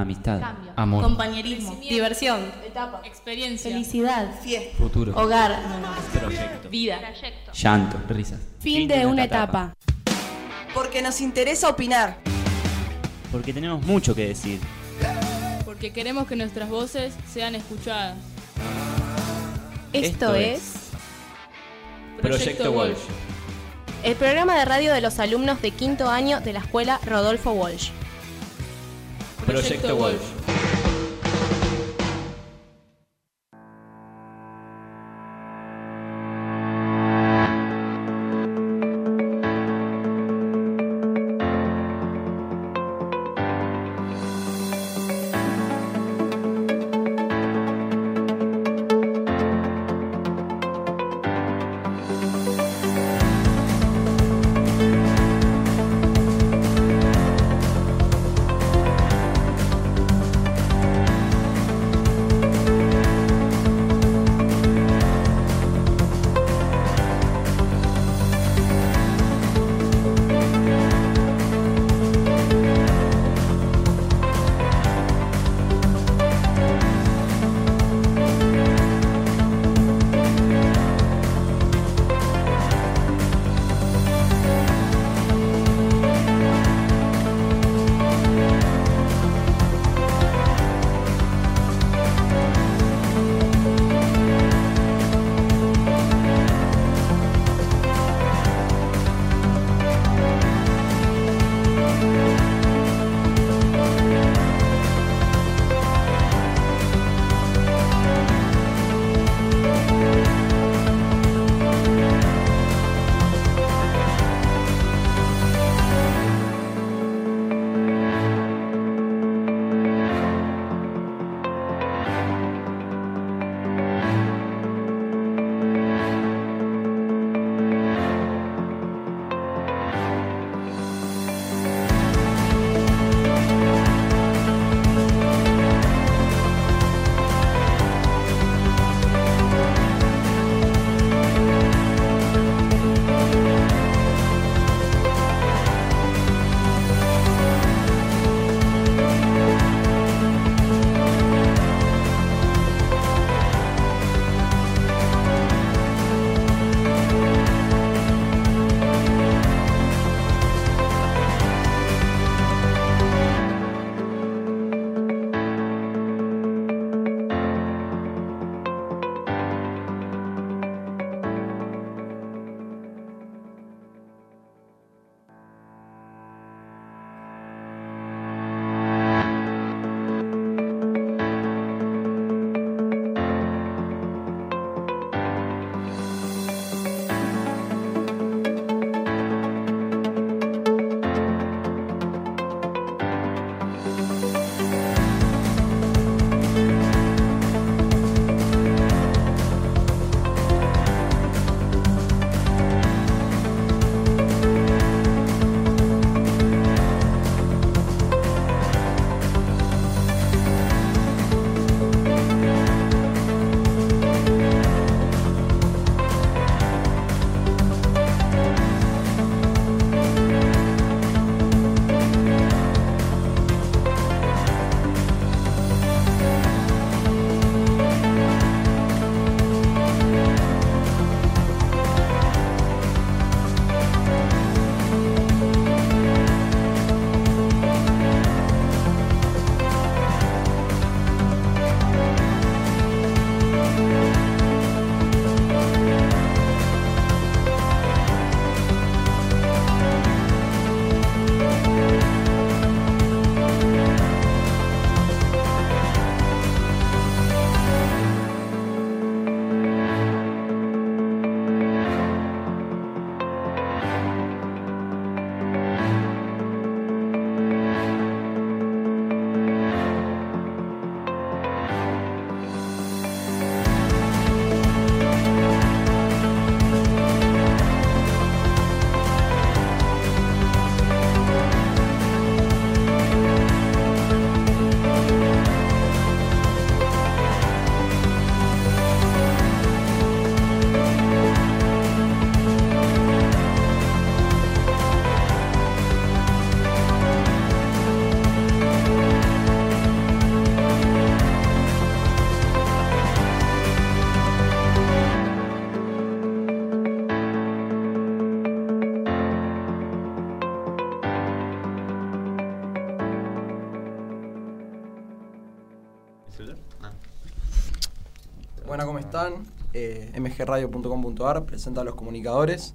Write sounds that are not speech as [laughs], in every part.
Amistad. Cambio. Amor. Compañerismo. Diversión. Etapa. Experiencia. Felicidad. Fiesta. Futuro. Hogar. Proyecto. Vida. Llanto. Risas. Fin de una etapa. Porque nos interesa opinar. Porque tenemos mucho que decir. Porque queremos que nuestras voces sean escuchadas. Esto Esto es Proyecto Walsh. el programa de radio de los alumnos de quinto año de la escuela Rodolfo Walsh. Proyecto Walsh. ¿Cómo están? Eh, mgradio.com.ar presenta a los comunicadores.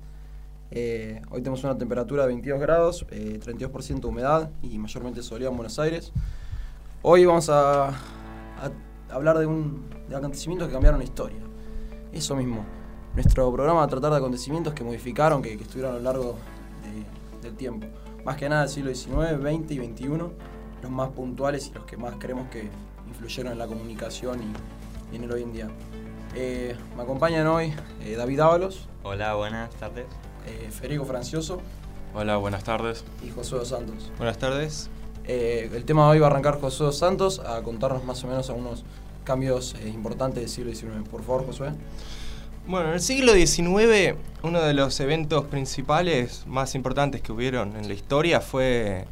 Eh, hoy tenemos una temperatura de 22 grados, eh, 32% de humedad y mayormente soleado en Buenos Aires. Hoy vamos a, hablar de, un, de acontecimientos que cambiaron la historia. Eso mismo. Nuestro programa va a tratar de acontecimientos que modificaron, que, estuvieron a lo largo de- del tiempo. Más que nada del siglo XIX, XX y XXI, los más puntuales y los que más creemos que influyeron en la comunicación y en el hoy en día. Eh, me acompañan hoy eh, David Ábalos, Hola, buenas tardes. eh, Federico Francioso Hola, buenas tardes. y Josué Dos Santos. Buenas tardes. Eh, el tema de hoy va a arrancar Josué Dos Santos a contarnos más o menos algunos cambios eh, importantes del siglo XIX. Por favor, Josué. Bueno, en el siglo XIX, uno de los eventos principales más importantes que hubieron en la historia fue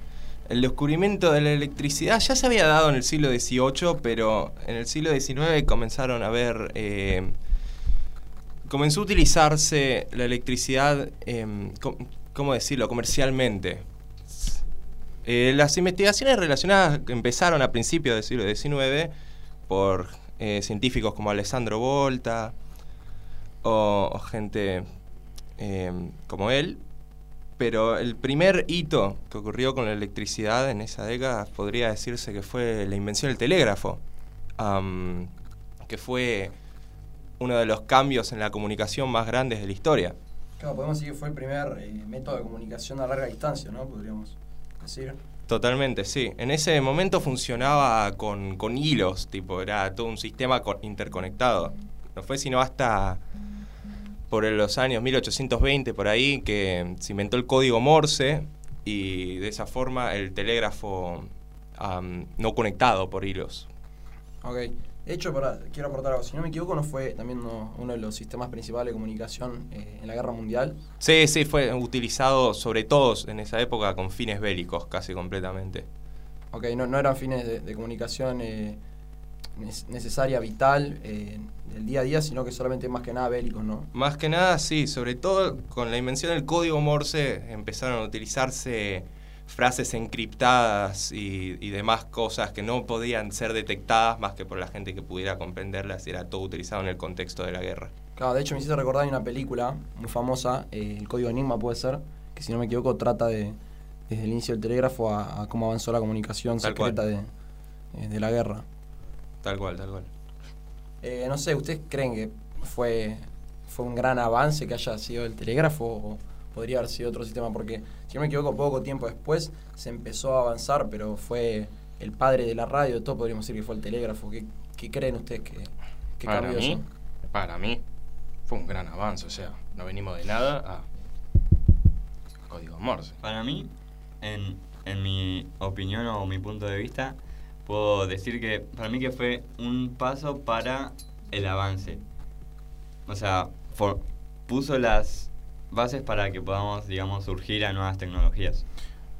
el descubrimiento de la electricidad. Ya se había dado en el siglo XVIII, pero en el siglo XIX comenzaron a ver... eh, comenzó a utilizarse la electricidad, em, ¿cómo decirlo?, comercialmente. Eh, las investigaciones relacionadas empezaron a principios del siglo XIX por eh, científicos como Alessandro Volta o, gente eh, como él, pero el primer hito que ocurrió con la electricidad en esa década podría decirse que fue la invención del telégrafo, que fue uno de los cambios en la comunicación más grandes de la historia. Claro, podemos decir que fue el primer eh, método de comunicación a larga distancia, ¿no? Podríamos decir. Totalmente, sí. En ese momento funcionaba con, con hilos, tipo, era todo un sistema co- interconectado. No fue sino hasta por los años 1820, por ahí, que se inventó el código Morse y de esa forma el telégrafo am, no conectado por hilos. Ok. De hecho, para, quiero aportar algo. Si no me equivoco, no fue también uno, uno de los sistemas principales de comunicación eh, en la Guerra Mundial. Sí, sí, fue utilizado sobre todo en esa época con fines bélicos, casi completamente. Ok, no, no eran fines de, de comunicación eh, necesaria, vital, eh, del día a día, sino que solamente más que nada bélicos, ¿no? Más que nada, sí, sobre todo con la invención del código Morse empezaron a utilizarse frases encriptadas y, y demás cosas que no podían ser detectadas más que por la gente que pudiera comprenderlas y era todo utilizado en el contexto de la guerra. Claro, de hecho me hiciste recordar una película muy famosa, eh, El Código Enigma puede ser, que si no me equivoco trata de desde el inicio del telégrafo a, a cómo avanzó la comunicación Tal secreta de, eh, de la guerra. Tal cual, tal cual. Eh, no sé, ¿ustedes creen que fue, fue un gran avance que haya sido el telégrafo o podría haber sido otro sistema? Porque, si no me equivoco, poco tiempo después se empezó a avanzar, pero fue el padre de la radio, de todo podríamos decir que fue el telégrafo. ¿Qué, qué creen ustedes que, que Para cambió mí, eso? para mí, fue un gran avance. O sea, no venimos de nada a código Morse. Para mí, en, en mi opinión o mi punto de vista, puedo decir que para mí que fue un paso para el avance. O sea, for- puso las bases para que podamos, digamos, surgir a nuevas tecnologías.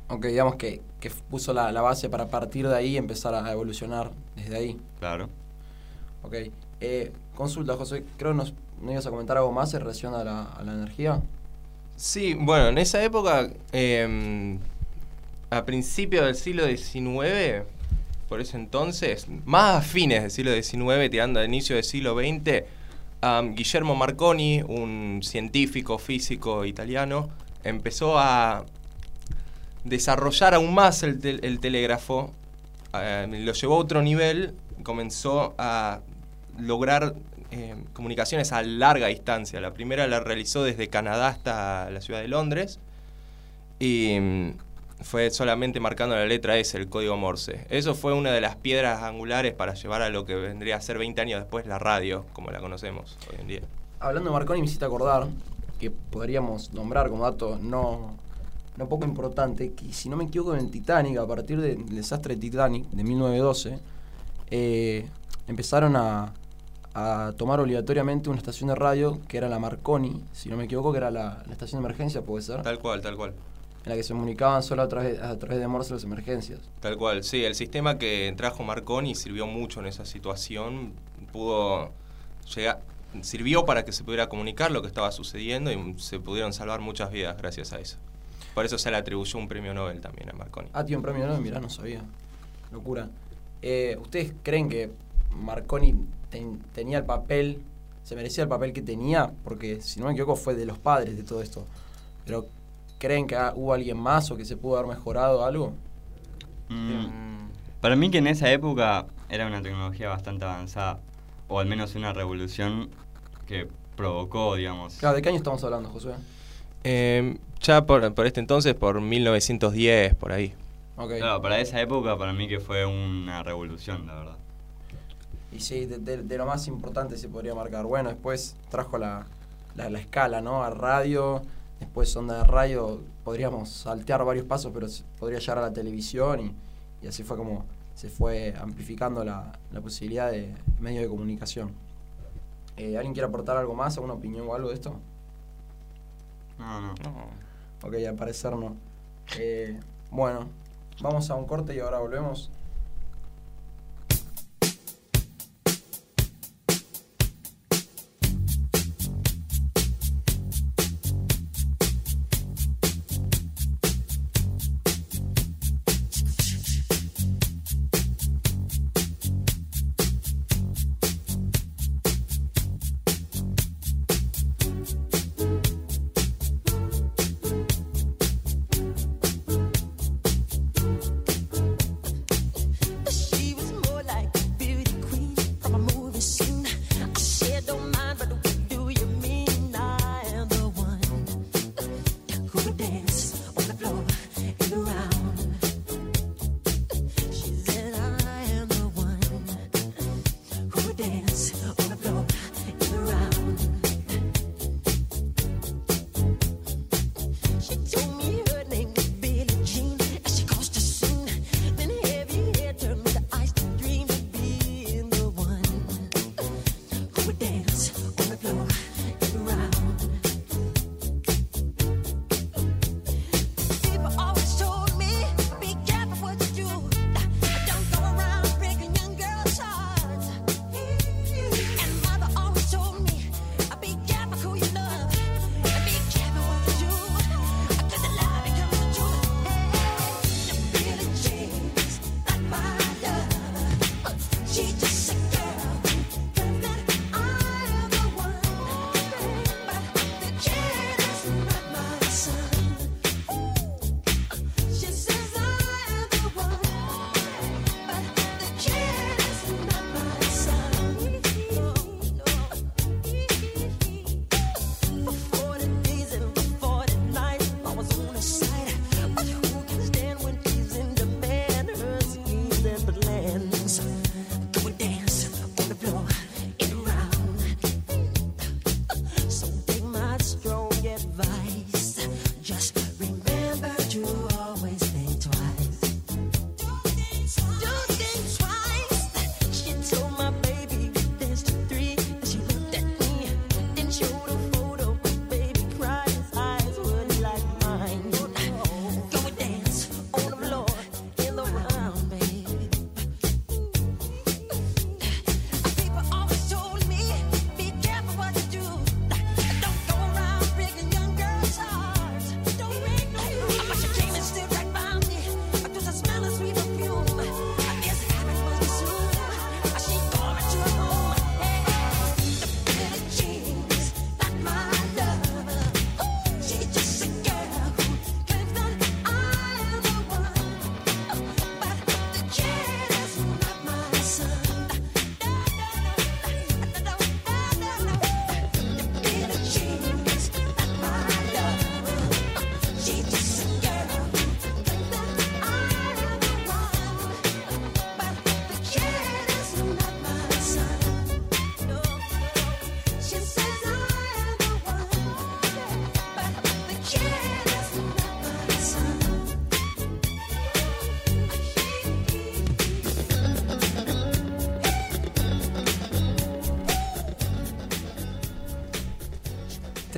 Aunque digamos que, que puso la, la base para partir de ahí empezar a evolucionar desde ahí. Claro. Ok. Eh, consulta, José, creo que nos, nos ibas a comentar algo más en relación a la, a la energía. Sí, bueno, en esa época, eh, a principios del siglo XIX, por ese entonces, más a fines del siglo XIX, tirando al inicio del siglo XX, am, Guillermo Marconi, un científico físico italiano, empezó a desarrollar aún más el, tel- el telégrafo, eh, lo llevó a otro nivel, comenzó a lograr eh, comunicaciones a larga distancia. La primera la realizó desde Canadá hasta la ciudad de Londres y mm, fue solamente marcando la letra S, el código Morse. Eso fue una de las piedras angulares para llevar a lo que vendría a ser 20 años después la radio, como la conocemos hoy en día. Hablando de Marconi, me hiciste acordar que podríamos nombrar como dato no, no poco importante que, si no me equivoco, en el Titanic, a partir del desastre de Titanic de 1912, eh, empezaron a, a tomar obligatoriamente una estación de radio que era la Marconi, si no me equivoco, que era la, la estación de emergencia, puede ser, Tal cual, tal cual. En la que se comunicaban solo a través, a través de Morse las emergencias. Tal cual, sí, el sistema que trajo Marconi sirvió mucho en esa situación, pudo llegar, sirvió para que se pudiera comunicar lo que estaba sucediendo y se pudieron salvar muchas vidas gracias a eso. Por eso se le atribuyó un premio Nobel también a Marconi. Ah, tiene un premio Nobel, mirá, no sabía. Locura. Eh, ¿Ustedes creen que Marconi ten- tenía el papel, se merecía el papel que tenía, porque si no me equivoco fue de los padres de todo esto. Pero ¿creen que hubo alguien más o que se pudo haber mejorado algo? Mm, Para mí que en esa época era una tecnología bastante avanzada, o al menos una revolución que provocó, digamos. Claro, ¿de qué año estamos hablando, Josué? Eh, ya por, por este entonces, por 1910, por ahí. Ok. Claro, para esa época para mí que fue una revolución, la verdad. Y sí, de, de- de lo más importante se podría marcar. Bueno, después trajo la, la, la escala, ¿no? A radio, después onda de radio, podríamos saltear varios pasos, pero podría llegar a la televisión y, y así fue como se fue amplificando la, la posibilidad de medios de comunicación. Eh, ¿Alguien quiere aportar algo más, alguna opinión o algo de esto? No, no. Ok, al parecer no. Eh, bueno, vamos a un corte y ahora volvemos. She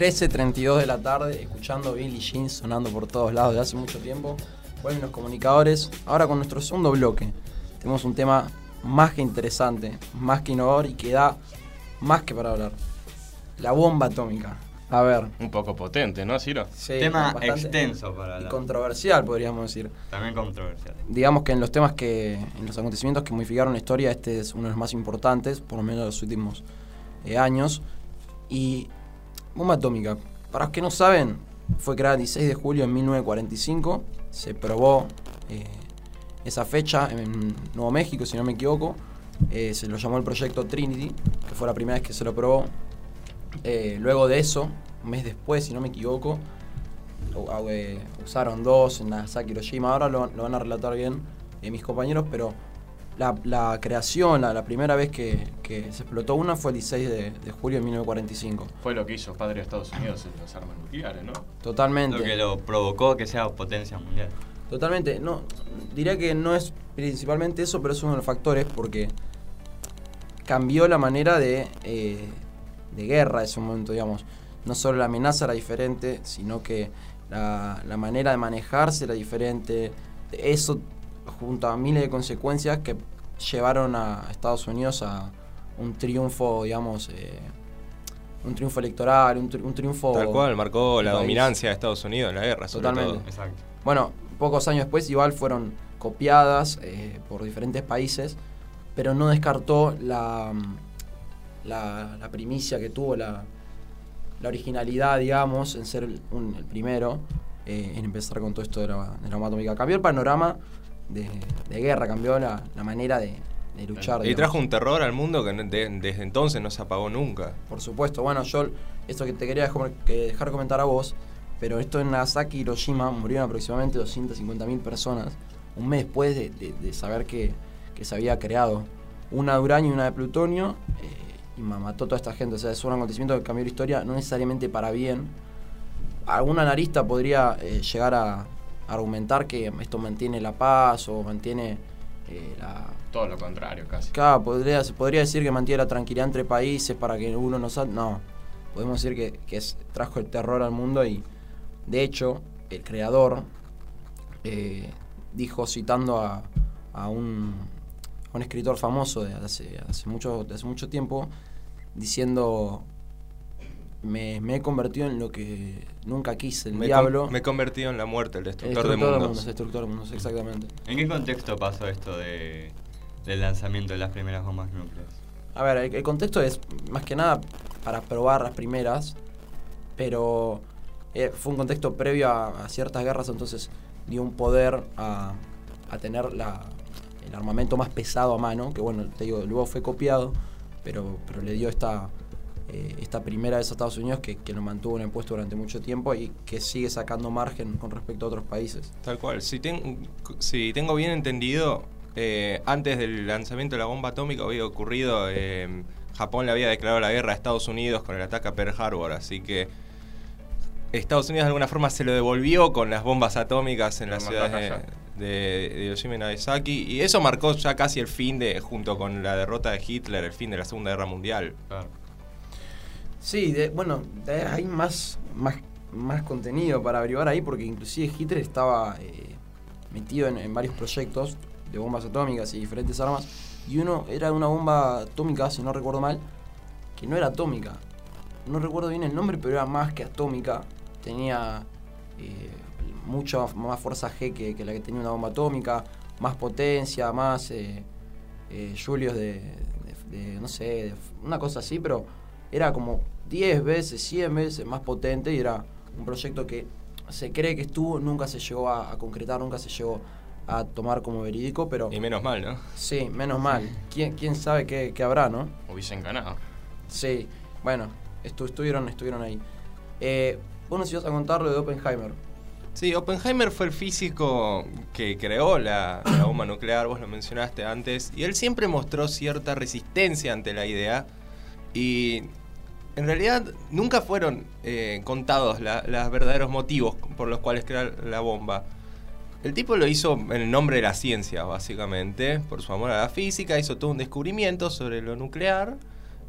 13.32 de la tarde, escuchando Billie Jean sonando por todos lados de hace mucho tiempo. Vuelven los comunicadores. Ahora con nuestro segundo bloque tenemos un tema más que interesante, más que innovador y que da más que para hablar. La bomba atómica. A ver. Un poco potente, ¿no, Ciro? Sí, Tema extenso para y la... controversial, podríamos decir. También controversial. Digamos que en los temas que, en los acontecimientos que modificaron la historia, este es uno de los más importantes, por lo menos de los últimos eh, años. Y bomba atómica, para los que no saben, fue creada el 16 de julio de 1945, se probó eh, esa fecha en Nuevo México, si no me equivoco, Eh, se lo llamó el proyecto Trinity, que fue la primera vez que se lo probó. Eh, luego de eso, un mes después, si no me equivoco, usaron dos en Nagasaki Hiroshima. Ahora lo, lo van a relatar bien mis compañeros, pero la, la creación, la, la primera vez que, que se explotó una fue el 16 de, de julio de 1945. Fue lo que hizo padre de Estados Unidos en las armas nucleares, ¿no? Totalmente. Lo que lo provocó que sea potencia mundial. Totalmente. No, diría que no es principalmente eso, pero es uno de los factores porque cambió la manera de, eh, de guerra ese momento, digamos. No solo la amenaza era diferente, sino que la, la manera de manejarse era diferente. Eso, junto a miles de consecuencias que llevaron a Estados Unidos a un triunfo, digamos, eh, un triunfo electoral, un, tri- un triunfo... Tal cual, marcó la país. dominancia de Estados Unidos en la guerra, sobre Totalmente. todo. Exacto. Bueno, pocos años después igual fueron copiadas eh, por diferentes países, pero no descartó la, la, la primicia que tuvo, la, la originalidad, digamos, en ser el, un- el primero eh, en empezar con todo esto de la, de la bomba atómica. Cambió el panorama de, de guerra, cambió la, la manera de, de luchar. Y digamos. trajo un terror al mundo que de- desde entonces no se apagó nunca. Por supuesto, bueno, yo esto que te quería dejar, comentar a vos, pero esto en Nagasaki y Hiroshima murieron aproximadamente 250.000 personas un mes después de, de- de saber que, que se había creado una de uranio y una de plutonio eh, y ma- mató a toda esta gente. O sea, es un acontecimiento que cambió la historia, no necesariamente para bien. Algún analista podría eh, llegar a argumentar que esto mantiene la paz o mantiene eh, la, Todo lo contrario, casi. Claro, podría, se podría decir que mantiene la tranquilidad entre países para que uno no salga. No, podemos decir que, que es- trajo el terror al mundo y, de hecho, el creador eh, dijo, citando a, a un, a un escritor famoso de hace, hace, mucho, de hace mucho tiempo, diciendo, me, me he convertido en lo que nunca quise, el Me, diablo. con- me he convertido en la muerte, el el destructor, de mundos. destructor de mundos, exactamente. ¿En qué contexto pasó esto de, del lanzamiento de las primeras bombas nucleares? A ver, el, el contexto es más que nada para probar las primeras, pero eh, fue un contexto previo a, a ciertas guerras, entonces dio un poder a, a tener la, el armamento más pesado a mano, que bueno, te digo, luego fue copiado, pero, pero le dio esta, eh, esta primera vez a Estados Unidos que, que lo mantuvo en el puesto durante mucho tiempo y que sigue sacando margen con respecto a otros países. Tal cual. Si, ten- si tengo bien entendido, eh, antes del lanzamiento de la bomba atómica había ocurrido, eh, Japón le había declarado la guerra a Estados Unidos con el ataque a Pearl Harbor, así que Estados Unidos de alguna forma se lo devolvió con las bombas atómicas en las ciudades de- de Hiroshima y Nagasaki, y eso marcó ya casi el fin de, junto con la derrota de Hitler, el fin de la Segunda Guerra Mundial. Claro. Sí, de- bueno, hay más, más, más contenido para averiguar ahí porque inclusive Hitler estaba eh, metido en, varios proyectos de bombas atómicas y diferentes armas y uno era una bomba atómica, si no recuerdo mal, que no era atómica. No recuerdo bien el nombre, pero era más que atómica. Tenía eh, mucha más fuerza G que, que la que tenía una bomba atómica, más potencia, más eh, eh, julios de, de- de, no sé, de- una cosa así, pero era como 10 veces, 100 veces más potente y era un proyecto que se cree que estuvo, nunca se llegó a, a concretar, nunca se llegó a tomar como verídico, pero Y menos mal, ¿no? sí, menos mal. ¿Quién, quién sabe qué, qué habrá, no? Hubiesen ganado. Sí, bueno, estu- estuvieron, estuvieron ahí. Eh, vos nos ibas a contar lo de Oppenheimer. Sí, Oppenheimer fue el físico que creó la, la bomba nuclear, vos lo mencionaste antes, y él siempre mostró cierta resistencia ante la idea, y en realidad nunca fueron eh, contados los verdaderos motivos por los cuales crear la bomba. El tipo lo hizo en el nombre de la ciencia, básicamente, por su amor a la física, hizo todo un descubrimiento sobre lo nuclear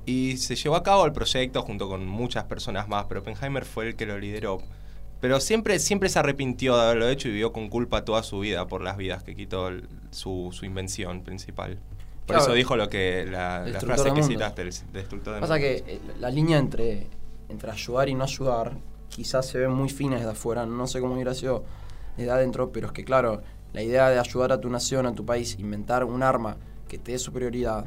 y se llevó a cabo el proyecto junto con muchas personas más, pero Oppenheimer fue el que lo lideró. Pero siempre, siempre se arrepintió de haberlo hecho y vivió con culpa toda su vida por las vidas que quitó su, su invención principal. Por Claro. eso dijo lo que la, frase que citaste, el destructor de Pasa mundos. que eh, la línea entre entre ayudar y no ayudar, quizás se ven muy fines de afuera, no sé cómo hubiera sido desde adentro, pero es que claro, la idea de ayudar a tu nación, a tu país, inventar un arma que te dé superioridad,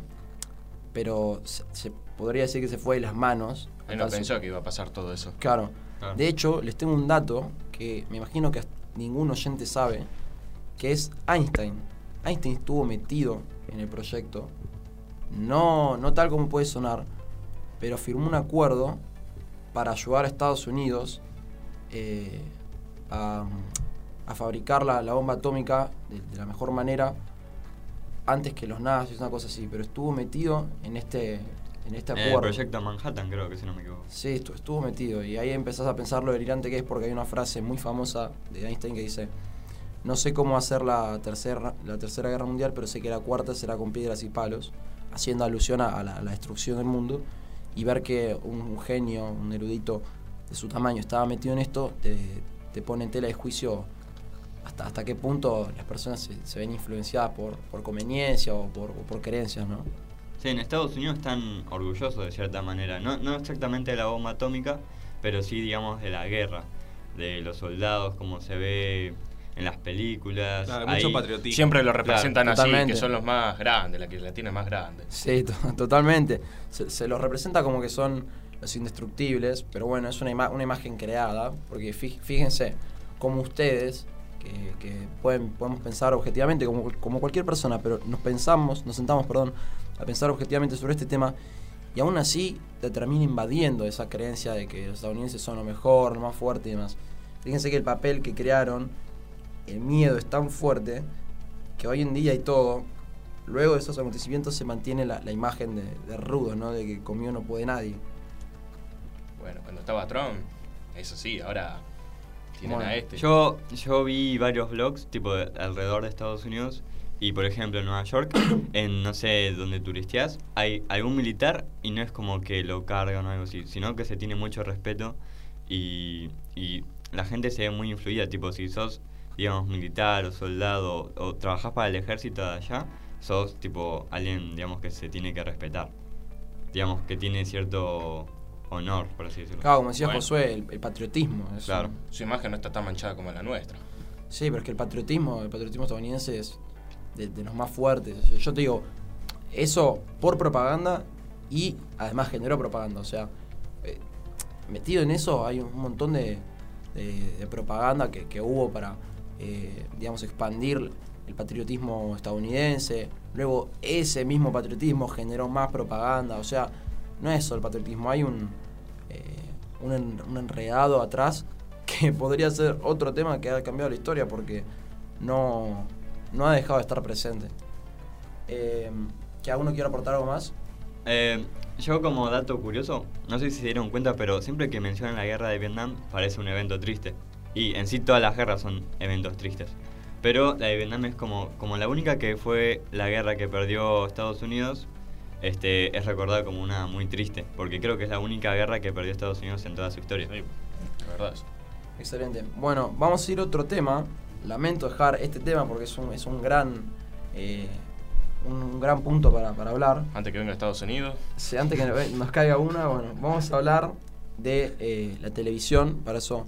pero se, se podría decir que se fue de las manos. Él no pensó que iba a pasar todo eso. Claro. Claro. De hecho, les tengo un dato que me imagino que ningún oyente sabe, que es Einstein. Einstein estuvo metido en el proyecto, no, no tal como puede sonar, pero firmó un acuerdo para ayudar a Estados Unidos eh, a, a fabricar la, la bomba atómica de, de la mejor manera antes que los nazis, una cosa así, pero estuvo metido en este, en este En acuerdo. el proyecto Manhattan, creo que si no me equivoco. Sí, estu- estuvo metido. Y ahí empezás a pensar lo delirante que es porque hay una frase muy famosa de Einstein que dice, no sé cómo hacer la tercera, la tercera guerra mundial, pero sé que la cuarta será con piedras y palos, haciendo alusión a, a la, a destrucción del mundo. Y ver que un, genio, un erudito de su tamaño estaba metido en esto, te, pone en tela de juicio hasta, hasta qué punto las personas se, ven influenciadas por, por conveniencia o por, por creencias, ¿no? Sí, en Estados Unidos están orgullosos de cierta manera. No, no exactamente de la bomba atómica, pero sí, digamos, de la guerra. De los soldados, como se ve en las películas. Claro, hay mucho patriotismo. Siempre lo representan Claro, así, totalmente. que son los más grandes, la que la tiene más grande. Sí, to- [laughs] totalmente. Se, se los representa como que son los indestructibles, pero bueno, es una, ima- una imagen creada, porque fí- fíjense, como ustedes, que, que pueden, podemos pensar objetivamente, como, como cualquier persona, pero nos pensamos, nos sentamos, perdón, a pensar objetivamente sobre este tema, y aún así te termina invadiendo esa creencia de que los estadounidenses son lo mejor, lo más fuerte y demás. Fíjense que el papel que crearon, el miedo es tan fuerte que hoy en día y todo, luego de esos acontecimientos se mantiene la, la imagen de, de rudo, ¿no? De que comió no puede nadie. Bueno, cuando estaba Trump, eso sí, ahora tienen Bueno, a este. Yo, yo vi varios vlogs, tipo, de- alrededor de Estados Unidos. Y, por ejemplo, en Nueva York, [coughs] en, no sé, donde turisteas, hay algún militar y no es como que lo cargan o algo así, sino que se tiene mucho respeto y, y la gente se ve muy influida. Tipo, si sos, digamos, militar o soldado o trabajás para el ejército de allá, sos, tipo, alguien, digamos, que se tiene que respetar. Digamos, que tiene cierto honor, por así decirlo. Claro, como decía Bueno. Josué, el, el patriotismo. es Claro. un- Su imagen no está tan manchada como la nuestra. sí, pero es que el patriotismo, el patriotismo estadounidense es de, de los más fuertes. Yo te digo, eso por propaganda y además generó propaganda. O sea, eh, metido en eso hay un montón de, de- de propaganda que, que hubo para, eh, digamos, expandir el patriotismo estadounidense. Luego ese mismo patriotismo generó más propaganda. O sea, no es solo el patriotismo, hay un, eh, un, en- un enredado atrás [laughs] que podría ser otro tema que ha cambiado la historia porque no, no ha dejado de estar presente. Eh, ¿Que alguno quiera aportar algo más? Eh, yo como dato curioso, no sé si se dieron cuenta, pero siempre que mencionan la guerra de Vietnam parece un evento triste. Y en sí todas las guerras son eventos tristes. Pero la de Vietnam es como, como la única que fue la guerra que perdió Estados Unidos, este, es recordada como una muy triste. Porque creo que es la única guerra que perdió Estados Unidos en toda su historia. Sí, la verdad es. Excelente. Bueno, vamos a ir a otro tema. Lamento dejar este tema porque es un, es un gran eh, un gran punto para, para hablar. Antes que venga a Estados Unidos. Sí, antes que nos- nos caiga una, bueno, vamos a hablar de eh, la televisión. Para eso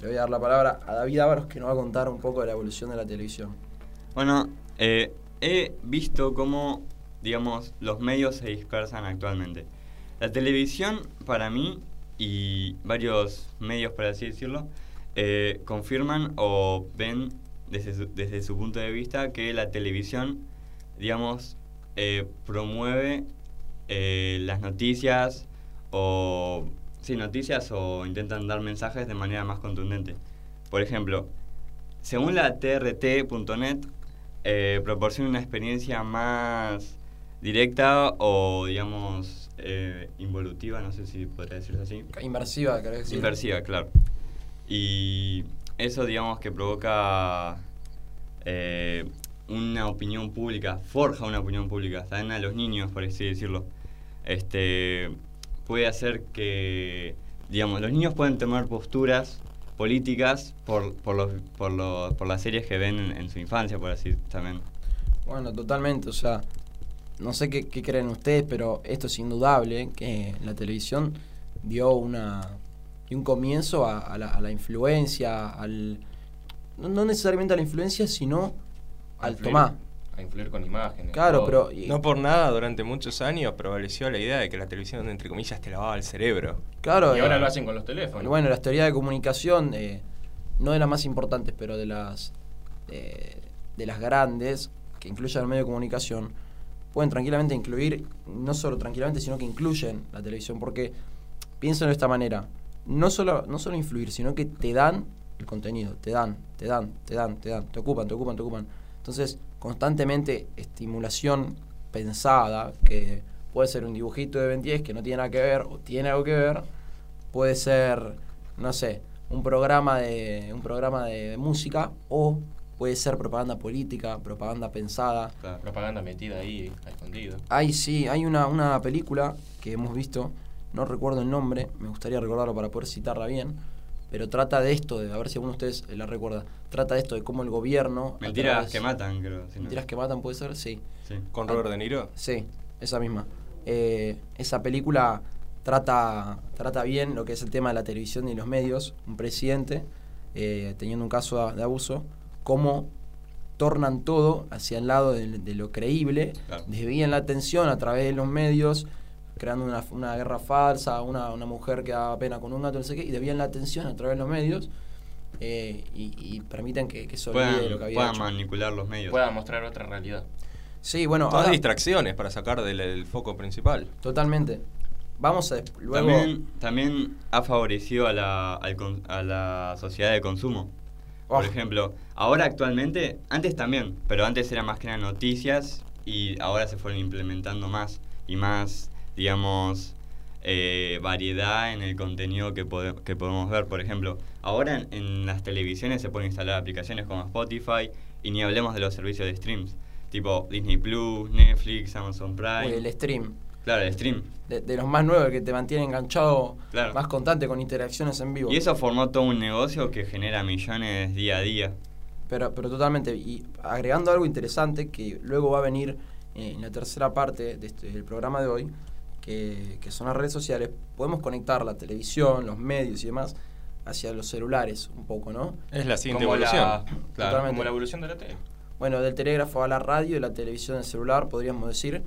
le voy a dar la palabra a David Ávaros que nos va a contar un poco de la evolución de la televisión. Bueno, eh, he visto cómo, digamos, los medios se dispersan actualmente. La televisión, para mí, y varios medios, por así decirlo, eh, confirman o ven desde su, desde su punto de vista que la televisión, digamos, eh, promueve las noticias o... Sí, noticias o intentan dar mensajes de manera más contundente. Por ejemplo, según la TRT.net, eh, proporciona una experiencia más directa o, digamos, eh, involutiva, no sé si podría decirlo así. Inversiva, querés decir. Inversiva, claro. Y eso, digamos, que provoca eh, una opinión pública, forja una opinión pública, también a los niños, por así decirlo. Este, puede hacer que, digamos, los niños pueden tomar posturas políticas por, por, los, por, los, por las series que ven en, en su infancia, por así también. Bueno, totalmente, o sea, no sé qué, qué creen ustedes, pero esto es indudable, que la televisión dio una dio un comienzo a, a la, a la influencia, al no, no necesariamente a la influencia, sino al tomar. A influir con imágenes. Claro, todo. pero y- No por nada, durante muchos años prevaleció la idea de que la televisión, entre comillas, te lavaba el cerebro. claro, Y ahora eh, lo hacen con los teléfonos. Bueno, las teorías de comunicación, eh, no de las más importantes, pero de las eh, de las grandes, que incluyen el medio de comunicación, pueden tranquilamente incluir, no solo tranquilamente, sino que incluyen la televisión, porque piensen de esta manera, no solo, no solo influir, sino que te dan el contenido, te dan, te dan, te dan, te dan, te ocupan, te ocupan, te ocupan. Entonces, constantemente estimulación pensada, que puede ser un dibujito de Ben 10 que no tiene nada que ver o tiene algo que ver, puede ser, no sé, un programa de un programa de música o puede ser propaganda política, propaganda pensada. Propaganda metida ahí, a escondido. Sí, hay una, una película que hemos visto, no recuerdo el nombre, me gustaría recordarlo para poder citarla bien, pero trata de esto, de a ver si alguno de ustedes la recuerda, trata de esto de cómo el gobierno... Mentiras través- que matan, creo. si no. Mentiras que matan, puede ser, sí. Sí. ¿Con Robert De Niro? Sí, esa misma. Eh, esa película trata, trata bien lo que es el tema de la televisión y los medios. Un presidente, eh, teniendo un caso de abuso, cómo tornan todo hacia el lado de, de lo creíble, Claro. desvían la atención a través de los medios, creando una, una guerra falsa, una, una mujer que da pena con un gato, no sé qué, y desvían la atención a través de los medios eh, y, y permiten que, que se olvide de Puedan, lo que había puedan hecho. manipular los medios. Pueda mostrar otra realidad. Sí, bueno, Todas ahora- distracciones para sacar del el foco principal. Totalmente. Vamos a luego. También, también ha favorecido a la, al con- a la sociedad de consumo. Por Oh. ejemplo, ahora actualmente, antes también, pero antes era más que nada noticias y ahora se fueron implementando más y más, digamos, eh, variedad en el contenido que, pode- que podemos ver. Por ejemplo, ahora en, en las televisiones se pueden instalar aplicaciones como Spotify y ni hablemos de los servicios de streams, tipo Disney Plus, Netflix, Amazon Prime. Uy, el stream. Claro, el stream. De, de los más nuevos, que te mantiene enganchado Claro. más constante con interacciones en vivo. Y eso formó todo un negocio que genera millones día a día. Pero, pero totalmente. Y agregando algo interesante que luego va a venir eh, en la tercera parte de este- del programa de hoy, que, que son las redes sociales, podemos conectar la televisión, los medios y demás hacia los celulares un poco, ¿no? Es la siguiente Como evolución. la, Claro. claro, como la evolución de la tele. Bueno, del telégrafo a la radio, de la televisión al celular, podríamos decir.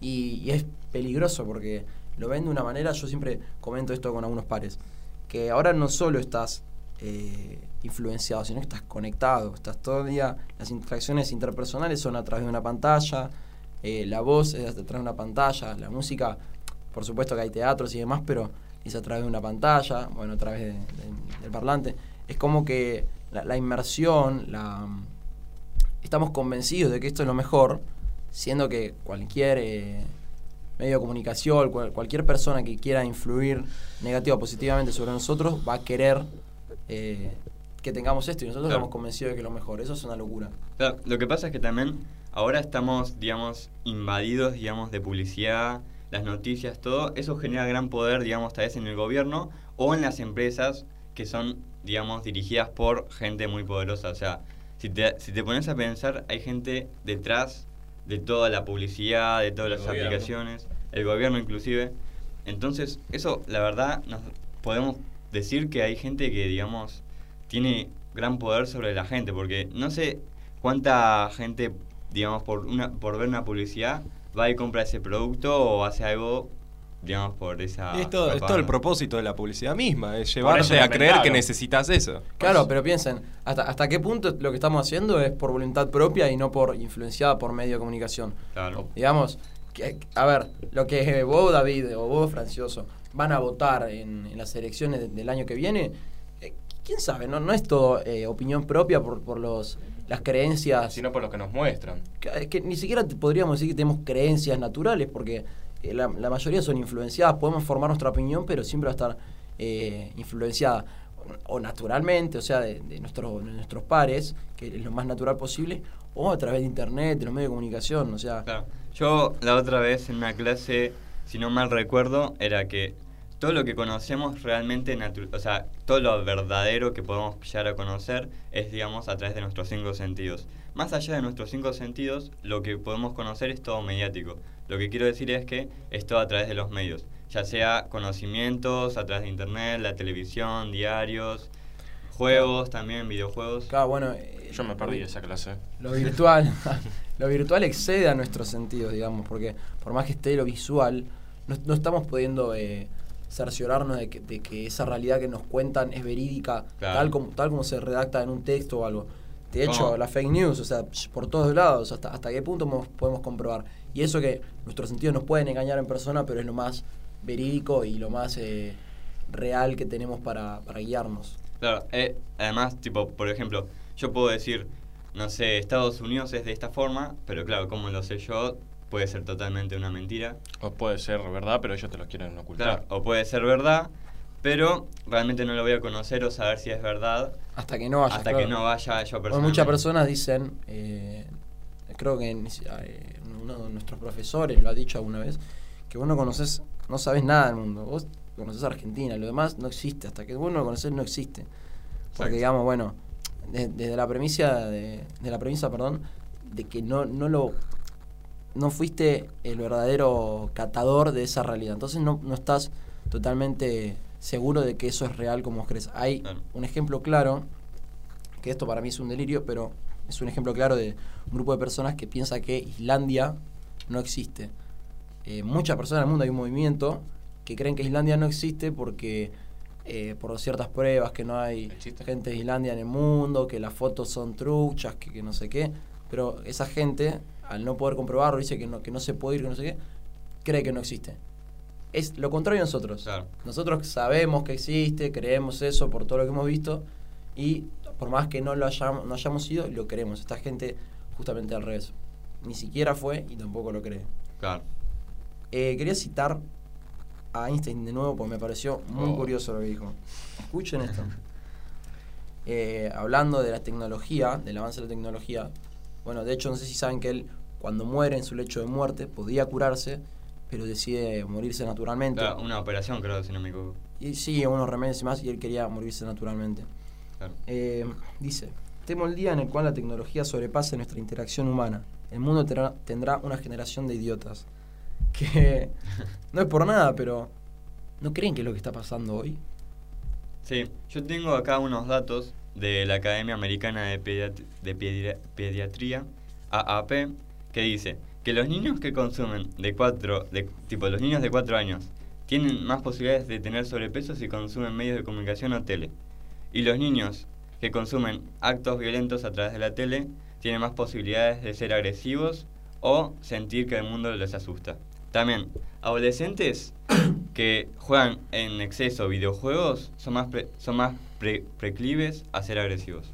Y, y es peligroso porque lo ven de una manera, yo siempre comento esto con algunos pares, que ahora no solo estás eh, influenciado, sino que estás conectado, estás todo el día, las interacciones interpersonales son a través de una pantalla, eh, la voz es a través de una pantalla, la música, por supuesto que hay teatros y demás, pero es a través de una pantalla, bueno, a través de- de- del parlante. Es como que la, la inmersión, la, estamos convencidos de que esto es lo mejor, siendo que cualquier eh, medio de comunicación, cual- cualquier persona que quiera influir negativa o positivamente sobre nosotros va a querer eh, que tengamos esto y nosotros Claro. estamos convencidos de que es lo mejor. Eso es una locura. Claro, lo que pasa es que también ahora estamos, digamos, invadidos, digamos, de publicidad, las noticias, todo. Eso genera gran poder, digamos, tal vez en el gobierno o en las empresas que son, digamos, dirigidas por gente muy poderosa. O sea, si te, si te pones a pensar, hay gente detrás de toda la publicidad, de todas El las gobierno. aplicaciones, el gobierno inclusive. Entonces, eso, la verdad, nos podemos decir que hay gente que, digamos, tiene gran poder sobre la gente, porque no sé cuánta gente, digamos, por una por ver una publicidad va y compra ese producto o hace algo, digamos, por esa... Y esto es todo el propósito de la publicidad misma, es llevarte a creer que necesitas eso. Claro, pero piensen, ¿hasta, ¿hasta qué punto lo que estamos haciendo es por voluntad propia y no por influenciada por medio de comunicación? Claro. Digamos, que, a ver, lo que vos, David, o vos, Francioso, van a votar en, en las elecciones de- del año que viene, eh, quién sabe, no, no es todo eh, opinión propia por, por los, las creencias. Sino por lo que nos muestran. que, es que ni siquiera podríamos decir que tenemos creencias naturales, porque eh, la, la mayoría son influenciadas. Podemos formar nuestra opinión, pero siempre va a estar eh, influenciada o, naturalmente, o sea, de, de nuestros pares, que es lo más natural posible, o a través de internet, de los medios de comunicación, o sea. Claro. Yo la otra vez en una clase, si no mal recuerdo, era que todo lo que conocemos realmente, o sea, todo lo verdadero que podemos llegar a conocer es, digamos, a través de nuestros cinco sentidos. Más allá de nuestros cinco sentidos, lo que podemos conocer es todo mediático. Lo que quiero decir es que es todo a través de los medios. ya sea conocimientos a través de internet, la televisión, diarios, juegos también, videojuegos. Claro, bueno, eh, Yo me perdí esa clase. Lo virtual, [laughs] [laughs] lo virtual excede a nuestros sentidos, digamos, porque por más que esté lo visual, no, no estamos pudiendo eh, cerciorarnos de que, de que esa realidad que nos cuentan es verídica, Claro. tal, como, tal como se redacta en un texto o algo. De hecho, ¿Cómo? la fake news, o sea, por todos lados, hasta, hasta qué punto mo- podemos comprobar. Y eso que nuestros sentidos nos pueden engañar en persona, pero es lo más verídico y lo más eh, real que tenemos para, para guiarnos. Claro, eh, además, tipo, por ejemplo, yo puedo decir, no sé, Estados Unidos es de esta forma, pero claro, como lo sé yo, puede ser totalmente una mentira. O puede ser verdad, pero ellos te lo quieren ocultar. Claro, o puede ser verdad, pero realmente no lo voy a conocer o saber si es verdad Hasta que no vaya. hasta claro. que no vaya yo personalmente. muchas personas dicen, eh, creo que eh, uno de nuestros profesores lo ha dicho alguna vez, que vos no conoces, no sabes nada del mundo. Vos conoces Argentina, lo demás no existe. Hasta que vos no lo conoces, no existe. Porque, Exacto. digamos, bueno, de- desde la premisa, de, de la premisa, perdón, de que no, no lo no fuiste el verdadero catador de esa realidad. Entonces no, no estás totalmente seguro de que eso es real como crees. Hay Claro. un ejemplo claro, que esto para mí es un delirio, pero es un ejemplo claro de un grupo de personas que piensa que Islandia no existe. Eh, muchas personas en el mundo hay un movimiento que creen que Islandia no existe porque eh, por ciertas pruebas que no hay gente de Islandia en el mundo, que las fotos son truchas, que, que no sé qué. Pero esa gente, al no poder comprobarlo, dice que no, que no se puede ir, que no sé qué, cree que no existe. Es lo contrario de nosotros. Claro. Nosotros sabemos que existe, creemos eso por todo lo que hemos visto y por más que no lo hayamos, no hayamos ido, lo creemos. Esta gente justamente al revés. Ni siquiera fue y tampoco lo cree. Claro. Eh, quería citar a Einstein de nuevo porque me pareció muy Oh. curioso lo que dijo. Escuchen esto. [laughs] Eh, hablando de la tecnología, del avance de la tecnología, bueno, de hecho no sé si saben que él cuando muere en su lecho de muerte podía curarse, pero decide morirse naturalmente. Claro, una operación creo, si no me equivoco. Y sí, unos remedios y más, y él quería morirse naturalmente. Claro. Eh, dice, temo el día en el cual la tecnología sobrepase nuestra interacción humana. El mundo tendrá, tendrá una generación de idiotas. [laughs] Que no es por nada, pero ¿no creen que es lo que está pasando hoy? Sí, yo tengo acá unos datos de la Academia Americana de, Pediat- de Pedi- Pediatría, AAP, que dice que los niños que consumen de 4, de, tipo los niños de 4 años, tienen más posibilidades de tener sobrepeso si consumen medios de comunicación o tele. Y los niños que consumen actos violentos a través de la tele tienen más posibilidades de ser agresivos o sentir que el mundo les asusta. También, adolescentes [coughs] que juegan en exceso videojuegos son más, pre- son más pre- preclives a ser agresivos.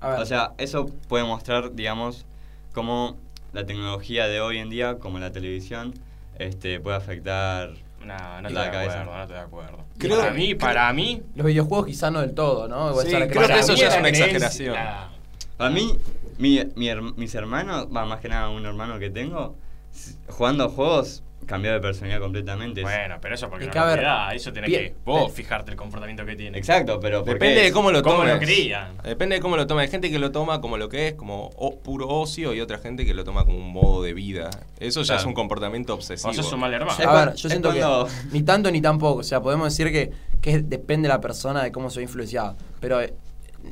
A O sea, eso puede mostrar, digamos, cómo la tecnología de hoy en día, como la televisión, este, puede afectar... No, no La estoy de cabeza. acuerdo, no estoy de acuerdo. Creo- para mí, para mí, los videojuegos quizá no del todo, ¿no? Sí, creo que eso ya es una exageración. la- A mí, mi, mi mis hermanos, va, más que nada un hermano que tengo, jugando a juegos, cambió de personalidad completamente. Bueno, pero eso porque Y no da, eso tenés que vos pe- fijarte el comportamiento que tiene. Exacto, pero ¿por Depende de cómo lo ¿Cómo tomes. lo crían? Depende de cómo lo toma. Hay gente que lo toma como lo que es, como o- puro ocio, y otra gente que lo toma como un modo de vida. Eso ya Claro. es un comportamiento obsesivo. O sos un mal hermano. Es A ver, yo es siento cuando- que ni tanto ni tampoco. O sea, podemos decir que, que depende de la persona de cómo se ve influenciada. Pero eh,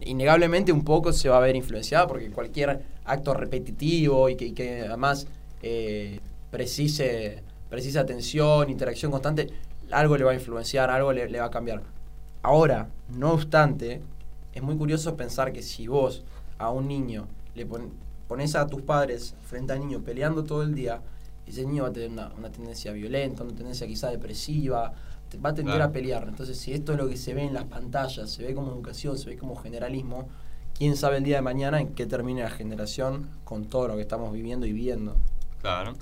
innegablemente un poco se va a ver influenciada porque cualquier acto repetitivo y que, y que además eh, precise, precise atención, interacción constante, algo le va a influenciar, algo le, le va a cambiar. Ahora, no obstante, es muy curioso pensar que si vos a un niño le pon- pones a tus padres frente al niño peleando todo el día, ese niño va a tener una, una tendencia violenta, una tendencia quizá depresiva, va a tender Claro. a pelear. Entonces, si esto es lo que se ve en las pantallas, se ve como educación, se ve como generalismo, quién sabe el día de mañana en qué termine la generación con todo lo que estamos viviendo y viendo. Claro.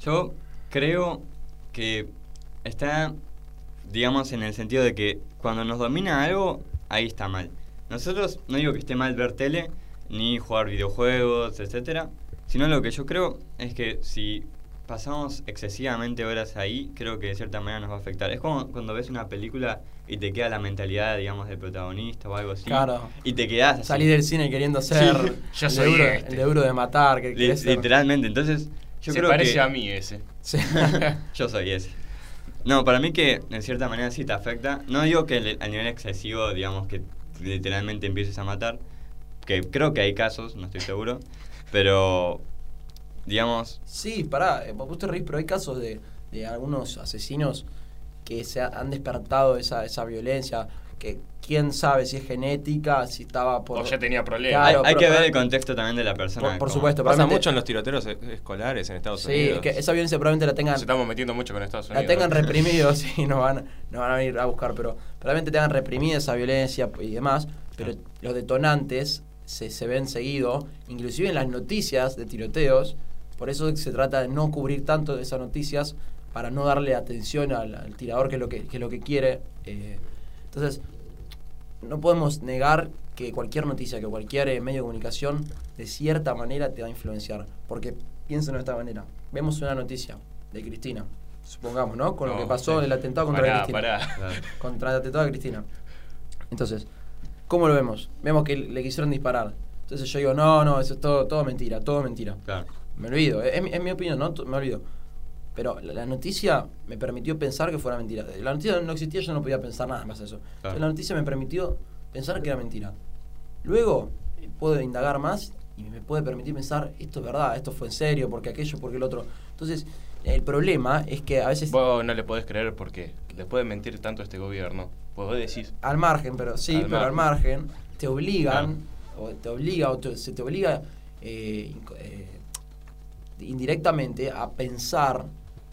Yo creo que está, digamos, en el sentido de que cuando nos domina algo, ahí está mal. Nosotros, no digo que esté mal ver tele, ni jugar videojuegos, etcétera, sino lo que yo creo es que si pasamos excesivamente horas ahí, creo que de cierta manera nos va a afectar. Es como cuando ves una película y te queda la mentalidad, digamos, del protagonista o algo así. Claro. Y te quedas. Salir del cine queriendo ser [laughs] yo el, soy de duro, este. el de duro de matar, que Li- querés ser- literalmente, entonces yo Se creo parece que a mí ese. Sí. [laughs] yo soy ese. No, para mí que de cierta manera sí te afecta. No digo que el- a nivel excesivo, digamos, que literalmente empieces a matar. Que creo que hay casos, no estoy seguro. Pero, digamos, Sí, pará, eh, vos te reís, pero hay casos de, de algunos asesinos que se ha- han despertado esa, esa violencia, que quién sabe si es genética, si estaba por... O ya tenía problemas. Claro, hay, hay pero- que ver el contexto también de la persona. Por- por como- supuesto, Pasa mucho en los tiroteos e- escolares en Estados Sí, Unidos. es que esa violencia probablemente la tengan, Nos estamos metiendo mucho con Estados la Unidos. tengan [laughs] reprimido, sí, no van, no van a venir a buscar, pero probablemente tengan reprimida esa violencia y demás, pero los detonantes se, se ven seguido, inclusive en las noticias de tiroteos, por eso se trata de no cubrir tanto de esas noticias para no darle atención al, al tirador que es lo que, que es lo que quiere. eh. Entonces, no podemos negar que cualquier noticia, que cualquier eh, medio de comunicación, de cierta manera te va a influenciar. Porque piénsenlo de esta manera. Vemos una noticia de Cristina, supongamos, ¿no? Con lo que pasó sí. el atentado contra Pará, Cristina. pará. [laughs] Contra el atentado de Cristina. Entonces, ¿cómo lo vemos? Vemos que le quisieron disparar. Entonces yo digo, no, no, eso es todo, todo mentira, todo mentira. Claro. Me olvido, es, mi- es mi opinión, ¿no? Me olvido. Pero la, la noticia me permitió pensar que fuera mentira. La noticia no existía, yo no podía pensar nada más de eso. Entonces, la noticia me permitió pensar que era mentira. Luego eh, puedo indagar más y me puede permitir pensar, esto es verdad, esto fue en serio, porque aquello, porque el otro. Entonces, el problema es que a veces... Vos no le podés creer porque después de mentir tanto a este gobierno, pues vos decís, Al margen, pero sí, Al pero al margen, te obligan, Claro. o te obliga, o te- se te obliga eh, eh, indirectamente a pensar,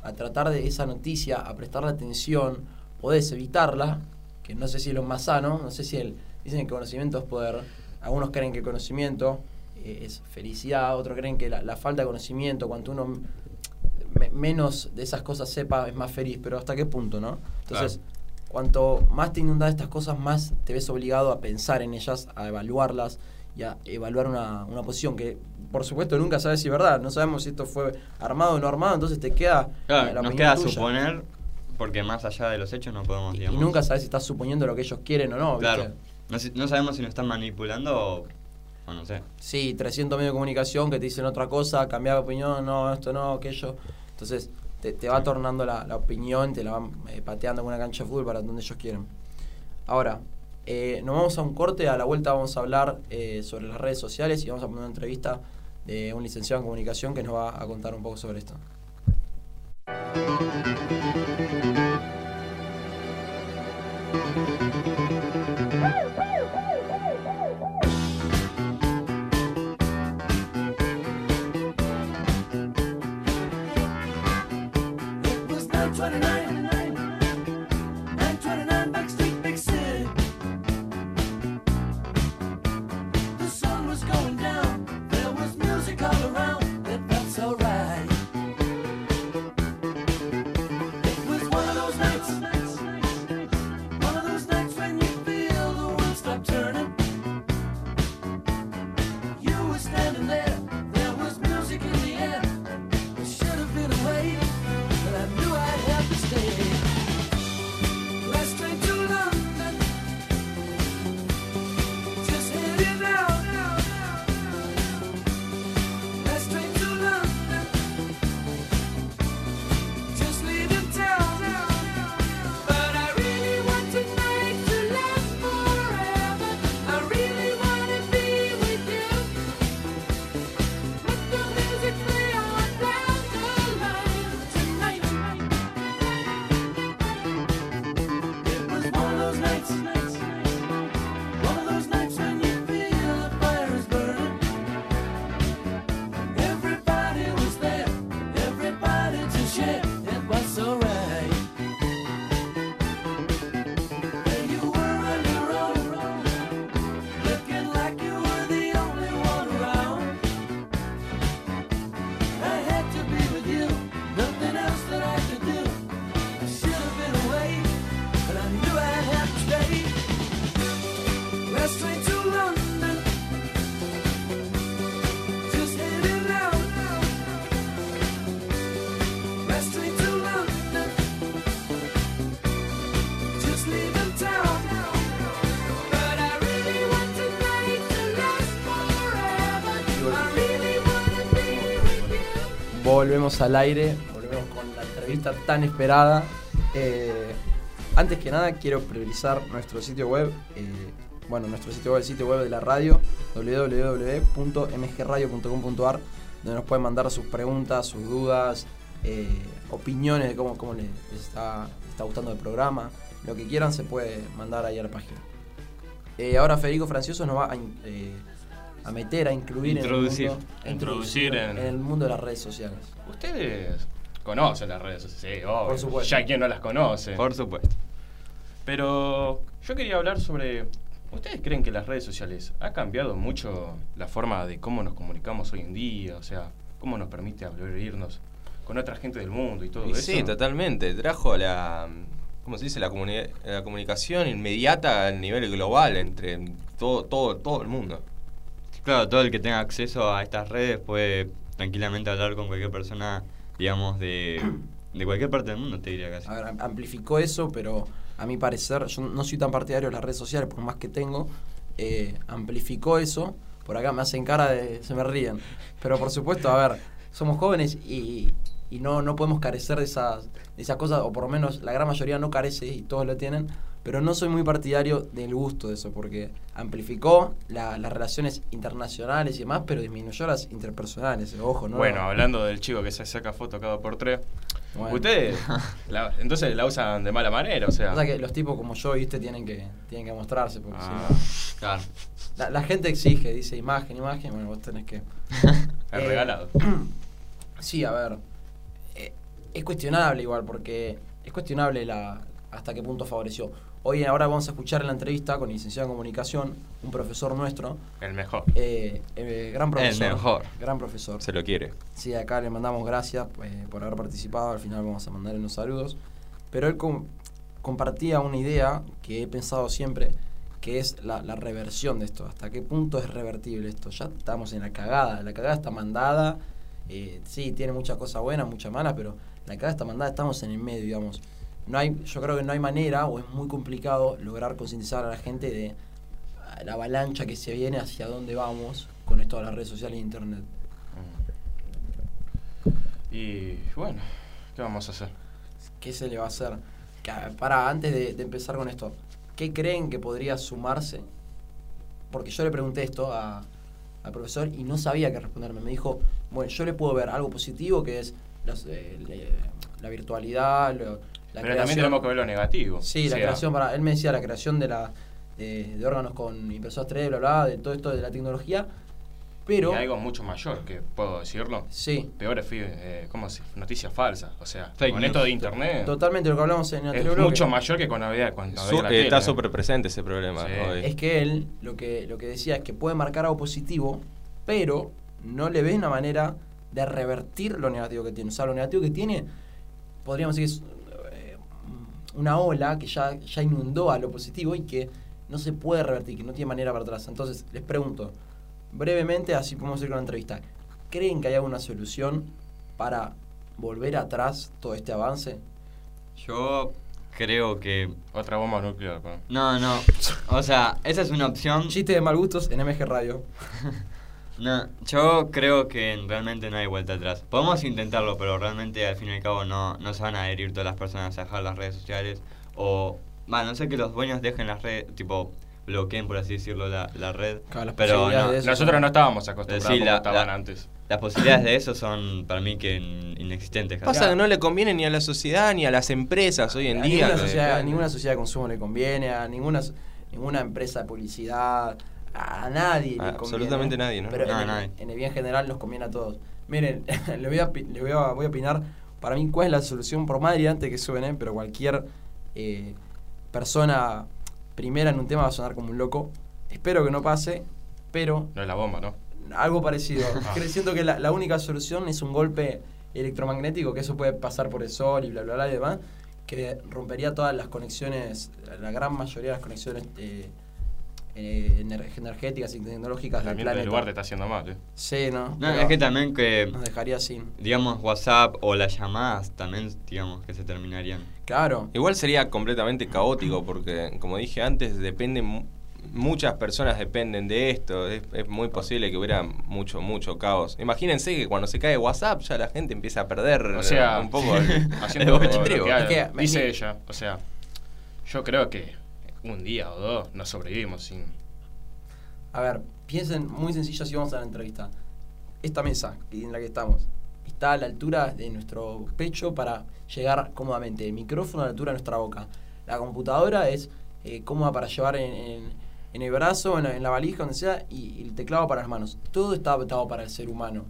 a tratar de esa noticia, a prestarle atención, podés evitarla, que no sé si es lo más sano, no sé si el, dicen que conocimiento es poder, algunos creen que conocimiento eh, es felicidad, otros creen que la, la falta de conocimiento, cuanto uno me- menos de esas cosas sepa, es más feliz, pero ¿hasta qué punto, no? Entonces, cuanto más te inundas de estas cosas, más te ves obligado a pensar en ellas, a evaluarlas y a evaluar una, una posición que, por supuesto, nunca sabes si es verdad. No sabemos si esto fue armado o no armado, entonces te queda Claro, la nos queda tuya. suponer, porque más allá de los hechos no podemos, Y digamos... nunca sabes si estás suponiendo lo que ellos quieren o no. Claro. No, sabemos si nos están manipulando o, o no sé. Sí, 300 medios de comunicación que te dicen otra cosa, cambiar de opinión, no, esto no, aquello. Entonces te, te va tornando la, la opinión, te la van eh, pateando en una cancha de fútbol para donde ellos quieren. Ahora, eh, nos vamos a un corte, a la vuelta vamos a hablar eh, sobre las redes sociales y vamos a poner una entrevista de un licenciado en comunicación que nos va a contar un poco sobre esto. Volvemos al aire, volvemos con la entrevista tan esperada. Eh, antes que nada, quiero priorizar nuestro sitio web. eh, bueno, nuestro sitio web, el sitio web de la radio, www.mgradio.com.ar, donde nos pueden mandar sus preguntas, sus dudas, eh, opiniones de cómo, cómo les, está, está gustando el programa. Lo que quieran se puede mandar ahí a la página. Ahora Federico Francioso nos va a, a meter, a incluir Introducir. en el mundo, a Introducir en- en el mundo de las redes sociales. Ustedes conocen las redes sociales, sí, obvio. Por supuesto. Ya quien no las conoce. Por supuesto. Pero yo quería hablar sobre. ¿Ustedes creen que las redes sociales ha cambiado mucho la forma de cómo nos comunicamos hoy en día? O sea, cómo nos permite abrirnos con otra gente del mundo y todo Y eso. sí, totalmente. Trajo la. ¿Cómo se dice? La, comuni- la comunicación inmediata a nivel global entre todo, todo, todo el mundo. Claro, todo el que tenga acceso a estas redes puede tranquilamente hablar con cualquier persona, digamos, de, de cualquier parte del mundo, te diría casi. A ver, am- amplificó eso, pero a mi parecer, yo no soy tan partidario de las redes sociales, por más que tengo, eh, amplificó eso. Por acá me hacen cara de. se me ríen. Pero por supuesto, a ver, somos jóvenes y, y no, no podemos carecer de esas, de esas cosas, o por lo menos la gran mayoría no carece y todos lo tienen. Pero no soy muy partidario del gusto de eso, porque amplificó la- las relaciones internacionales y demás, pero disminuyó las interpersonales. Ojo, ¿no? Bueno, hablando del chico que se saca foto cada por tres. Bueno. Ustedes, la- entonces la usan de mala manera, o sea. O sea que los tipos como yo, viste, tienen que, tienen que mostrarse, porque si Ah, no- Claro. La, la gente exige, dice imagen, imagen, bueno, vos tenés que... [laughs] Es Eh, regalado. [clears throat] Sí, a ver, eh, es cuestionable igual, porque es cuestionable la hasta qué punto favoreció. Hoy ahora vamos a escuchar en la entrevista con el licenciado en comunicación, un profesor nuestro, El mejor. eh, eh, gran profesor. mejor. Gran profesor. Se lo quiere. Sí, acá le mandamos gracias eh, por haber participado. Al final vamos a mandarle unos saludos. Pero él com- compartía una idea que he pensado siempre, que es la, la reversión de esto. ¿Hasta qué punto es revertible esto? Ya estamos en la cagada. La cagada está mandada. eh, sí, tiene muchas cosas buenas, muchas malas, pero la cagada está mandada. Estamos en el medio, digamos. No hay, yo creo que no hay manera, o es muy complicado, lograr concientizar a la gente de la avalancha que se viene, hacia dónde vamos con esto de las redes sociales e internet. Y bueno, ¿qué vamos a hacer? ¿Qué se le va a hacer? Que, para, antes de, de empezar con esto, ¿qué creen que podría sumarse? Porque yo le pregunté esto a- al profesor y no sabía qué responderme. Me dijo, bueno, yo le puedo ver algo positivo que es las, eh, le- la virtualidad, lo- la Pero también tenemos que ver lo negativo. Sí, la sea, creación para. Él me decía la creación de la de, de órganos con impresoras 3D, bla, bla, de todo esto de la tecnología. Pero. Y algo mucho mayor, que puedo decirlo. Sí. Peor es, eh, ¿cómo se Noticias falsas. O sea, Fake con news. esto de internet. Totalmente lo que hablamos en el Es anterior bloque. mucho mayor que con la vida. Cuando Su- había la eh, está súper presente ese problema Sí. hoy. Es que él lo que, lo que decía es que puede marcar algo positivo, pero no le ve una manera de revertir lo negativo que tiene. O sea, lo negativo que tiene, podríamos decir que es una ola que ya, ya inundó a lo positivo y que no se puede revertir, que no tiene manera para atrás. Entonces, les pregunto, brevemente, así podemos ir con la entrevista, ¿creen que hay alguna solución para volver atrás todo este avance? Yo creo que... Otra bomba nuclear. ¿no? No, no. O sea, esa es una opción. Chiste de mal gustos en MG Radio. [laughs] No, yo creo que realmente no hay vuelta atrás. Podemos intentarlo, pero realmente al fin y al cabo no, no se van a adherir todas las personas a dejar las redes sociales. O, va, no sé que los dueños dejen las redes, tipo, bloqueen, por así decirlo, la, la red. Claro, las pero no, eso Nosotros no estábamos acostumbrados Sí, como la- estaban la- antes. Las posibilidades de eso son para mí que in- inexistentes. Pasa que no le conviene ni a la sociedad ni a las empresas hoy en a día. Ninguna sociedad, a ninguna sociedad de consumo le conviene, a ninguna, ninguna empresa de publicidad, a nadie le A conviene. absolutamente nadie, ¿no? Pero No, en, el, nadie. en el bien general nos conviene a todos. Miren, [laughs] le voy a, pi- le voy a, voy a opinar, para mí, cuál es la solución, por más delirante que suene, pero cualquier eh, persona primera en un tema va a sonar como un loco. Espero que no pase, pero No es la bomba, ¿no? algo parecido. [laughs] Ah. Siento que la, la única solución es un golpe electromagnético, que eso puede pasar por el sol y bla, bla, bla y demás, que rompería todas las conexiones, la gran mayoría de las conexiones eh, eh, energéticas y tecnológicas La del ambiente del planeta. lugar te está haciendo mal, ¿eh? Sí, ¿no? No, Pero es que también que, Nos dejaría sin. digamos, WhatsApp o las llamadas también, digamos, que se terminarían. Claro. Igual sería completamente caótico porque, como dije antes, depende mu- muchas personas dependen de esto. Es, es muy posible que hubiera mucho, mucho caos. Imagínense que cuando se cae WhatsApp ya la gente empieza a perder O sea, eh, un poco el, haciendo el lo que dice ella. O sea, yo creo que un día o dos no sobrevivimos sin. A ver, piensen muy sencillo si vamos a la entrevista. Esta mesa en la que estamos está a la altura de nuestro pecho para llegar cómodamente. El micrófono a la altura de nuestra boca. La computadora es eh, cómoda para llevar en, en- el brazo, en la, en valija, donde sea, y, y el teclado para las manos. Todo está adaptado para el ser humano.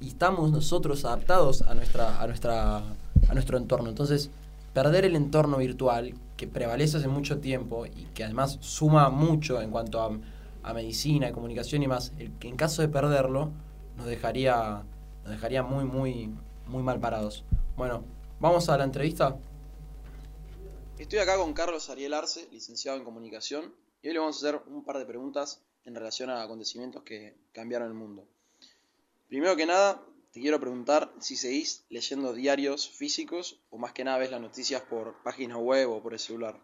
Y estamos nosotros adaptados a, nuestra, a, nuestra, a nuestro entorno. Entonces, perder el entorno virtual, que prevalece hace mucho tiempo y que además suma mucho en cuanto a, a medicina, comunicación y más, el que en caso de perderlo, nos dejaría, nos dejaría muy, muy, muy mal parados. Bueno, vamos a la entrevista. Estoy acá con Carlos Ariel Arce, licenciado en comunicación, y hoy le vamos a hacer un par de preguntas en relación a acontecimientos que cambiaron el mundo. Primero que nada, te quiero preguntar si seguís leyendo diarios físicos o más que nada ves las noticias por página web o por el celular.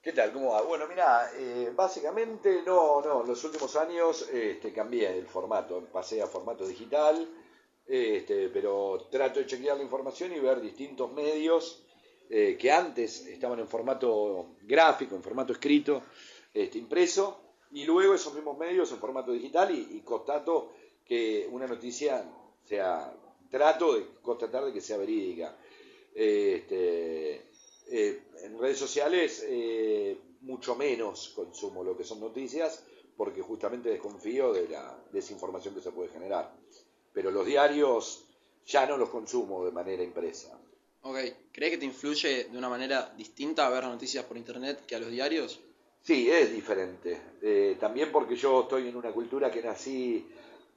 ¿Qué tal? ¿Cómo va? Bueno, mira, eh, básicamente no, no, los últimos años este, cambié el formato, pasé a formato digital, este, pero trato de chequear la información y ver distintos medios eh, que antes estaban en formato gráfico, en formato escrito, este, impreso, y luego esos mismos medios en formato digital y, y constato que una noticia sea, trato de constatar de que sea verídica. Este, eh, en redes sociales eh, mucho menos consumo lo que son noticias porque justamente desconfío de la desinformación que se puede generar. Pero los diarios ya no los consumo de manera impresa. Ok, ¿crees que te influye de una manera distinta a ver noticias por internet que a los diarios? Sí, es diferente. Eh, también porque yo estoy en una cultura que nací,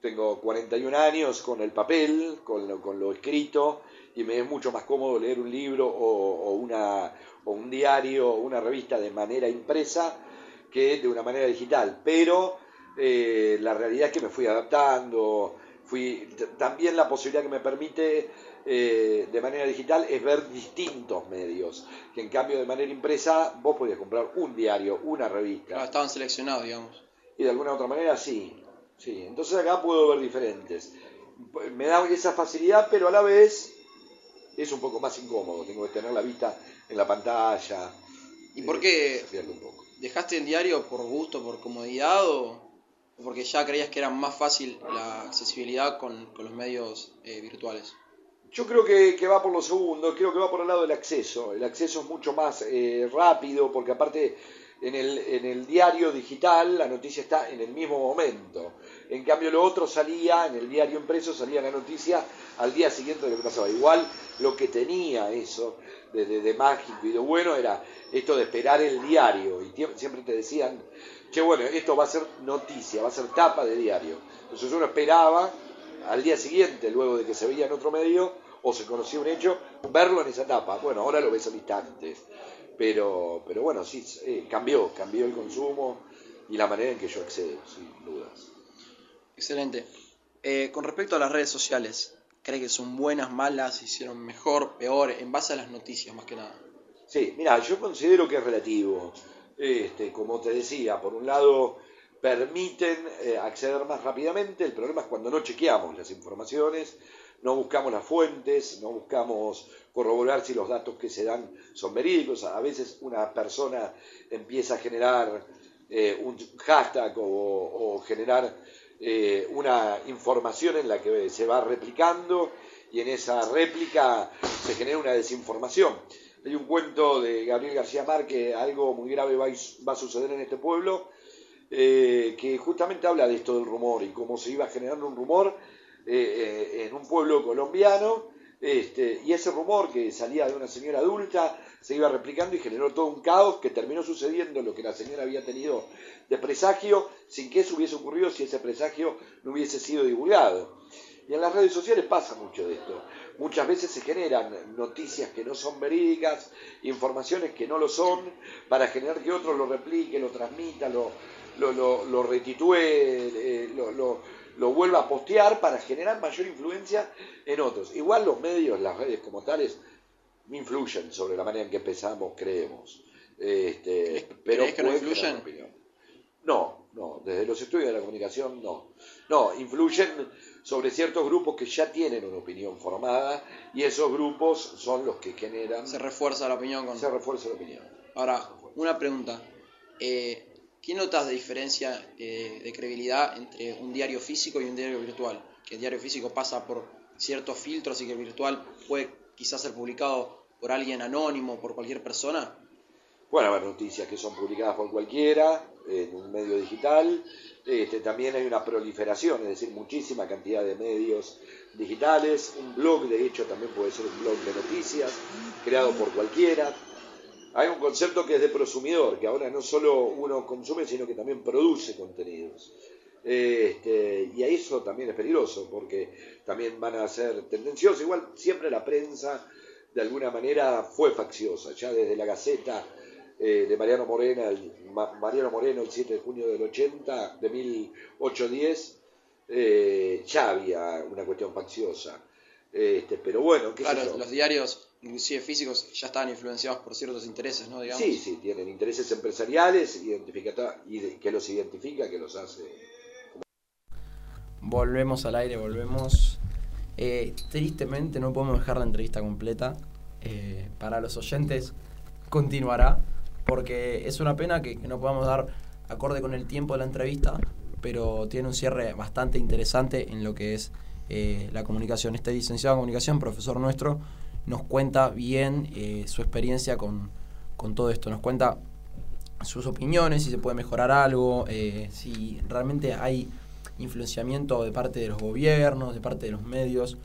tengo 41 años con el papel, con lo, con lo escrito, y me es mucho más cómodo leer un libro o, o una, o un diario o una revista de manera impresa que de una manera digital. Pero eh, la realidad es que me fui adaptando, fui también la posibilidad que me permite eh, de manera digital es ver distintos medios, que en cambio de manera impresa vos podías comprar un diario, una revista. Claro, estaban seleccionados, digamos. Y de alguna otra manera sí, sí. Entonces acá puedo ver diferentes. Me da esa facilidad, pero a la vez es un poco más incómodo. Tengo que tener la vista en la pantalla. ¿Y por qué pierde un poco. dejaste el diario por gusto, por comodidad o o porque ya creías que era más fácil la accesibilidad con, con los medios eh, virtuales? Yo creo que, que va por lo segundo, creo que va por el lado del acceso. El acceso es mucho más eh, rápido porque aparte en el, en el diario digital la noticia está en el mismo momento. En cambio lo otro salía, en el diario impreso salía la noticia al día siguiente de lo que pasaba. Igual lo que tenía eso de, de- mágico y de bueno era esto de esperar el diario. Y siempre te decían, che bueno, esto va a ser noticia, va a ser tapa de diario. Entonces uno esperaba al día siguiente, luego de que se veía en otro medio o se conocía un hecho, verlo en esa etapa. Bueno, ahora lo ves al instante. Pero, pero bueno, sí, eh, cambió, cambió el consumo y la manera en que yo accedo, sin dudas. Excelente. Eh, con respecto a las redes sociales, ¿cree que son buenas, malas, hicieron mejor, peor, en base a las noticias más que nada? Sí, mira, yo considero que es relativo. Este, como te decía, por un lado permiten eh, acceder más rápidamente, el problema es cuando no chequeamos las informaciones, no buscamos las fuentes, no buscamos corroborar si los datos que se dan son verídicos. A veces una persona empieza a generar eh, un hashtag o, generar eh, una información en la que se va replicando y en esa réplica se genera una desinformación. Hay un cuento de Gabriel García Márquez, algo muy grave va, a- va a suceder en este pueblo, eh, que justamente habla de esto del rumor y cómo se iba generando un rumor eh, eh, en un pueblo colombiano, este, y ese rumor que salía de una señora adulta se iba replicando y generó todo un caos que terminó sucediendo lo que la señora había tenido de presagio sin que eso hubiese ocurrido si ese presagio no hubiese sido divulgado. Y en las redes sociales pasa mucho de esto. Muchas veces se generan noticias que no son verídicas, informaciones que no lo son, para generar que otro lo replique, lo transmita, lo, lo, lo, retitúe, eh, lo, lo, vuelva a postear para generar mayor influencia en otros. Igual los medios, las redes como tales, influyen sobre la manera en que pensamos, creemos. Este, pero que no influyen? No, no, desde los estudios de la comunicación no. No, influyen sobre ciertos grupos que ya tienen una opinión formada y esos grupos son los que generan... Se refuerza la opinión con... Se refuerza la opinión. Ahora, una pregunta. Eh, ¿Qué notas de diferencia eh, de credibilidad entre un diario físico y un diario virtual? Que el diario físico pasa por ciertos filtros y que el virtual puede quizás ser publicado por alguien anónimo, por cualquier persona. Pueden haber noticias que son publicadas por cualquiera en un medio digital. Este, también hay una proliferación, es decir, muchísima cantidad de medios digitales. Un blog, de hecho, también puede ser un blog de noticias creado por cualquiera. Hay un concepto que es de prosumidor, que ahora no solo uno consume, sino que también produce contenidos. Este, y a eso también es peligroso, porque también van a ser tendenciosos. Igual siempre la prensa, de alguna manera, fue facciosa, ya desde la Gaceta eh, de Mariano Moreno, el, Ma- Mariano Moreno el 7 de junio del 80, de 1810, eh, ya había una cuestión facciosa. Este, pero bueno, qué Claro, los diarios, inclusive físicos, ya estaban influenciados por ciertos intereses, ¿no? Digamos. Sí, sí, tienen intereses empresariales y que los identifica, que los hace. Volvemos al aire, volvemos. Eh, tristemente no podemos dejar la entrevista completa. Eh, para los oyentes continuará, porque es una pena que, que no podamos dar acorde con el tiempo de la entrevista, pero tiene un cierre bastante interesante en lo que es eh, la comunicación. Este licenciado en comunicación, profesor nuestro, nos cuenta bien eh, su experiencia con, con todo esto. Nos cuenta sus opiniones, si se puede mejorar algo, eh, si realmente hay influenciamiento de parte de los gobiernos, de parte de los medios.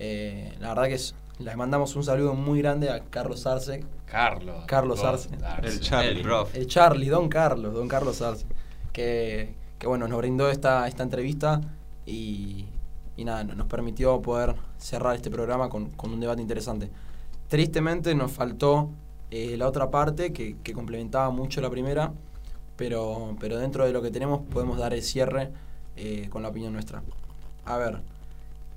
Eh, la verdad que es, le mandamos un saludo muy grande a Carlos Arce. Carlos. Carlos Arce. Arce. El Charlie. El prof. El Charlie, don Carlos, don Carlos Arce. Que, que bueno, nos brindó esta, esta entrevista y, y nada, nos permitió poder cerrar este programa con, con un debate interesante. Tristemente nos faltó eh, la otra parte que, complementaba mucho la primera, pero, pero dentro de lo que tenemos podemos dar el cierre eh, con la opinión nuestra. A ver,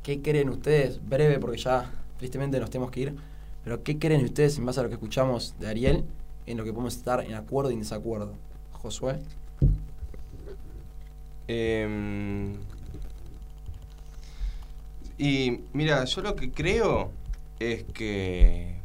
¿qué creen ustedes? Breve porque ya tristemente nos tenemos que ir, pero ¿qué creen ustedes en base a lo que escuchamos de Ariel en lo que podemos estar en acuerdo y en desacuerdo? Josué. Em, y mira, yo lo que creo es que...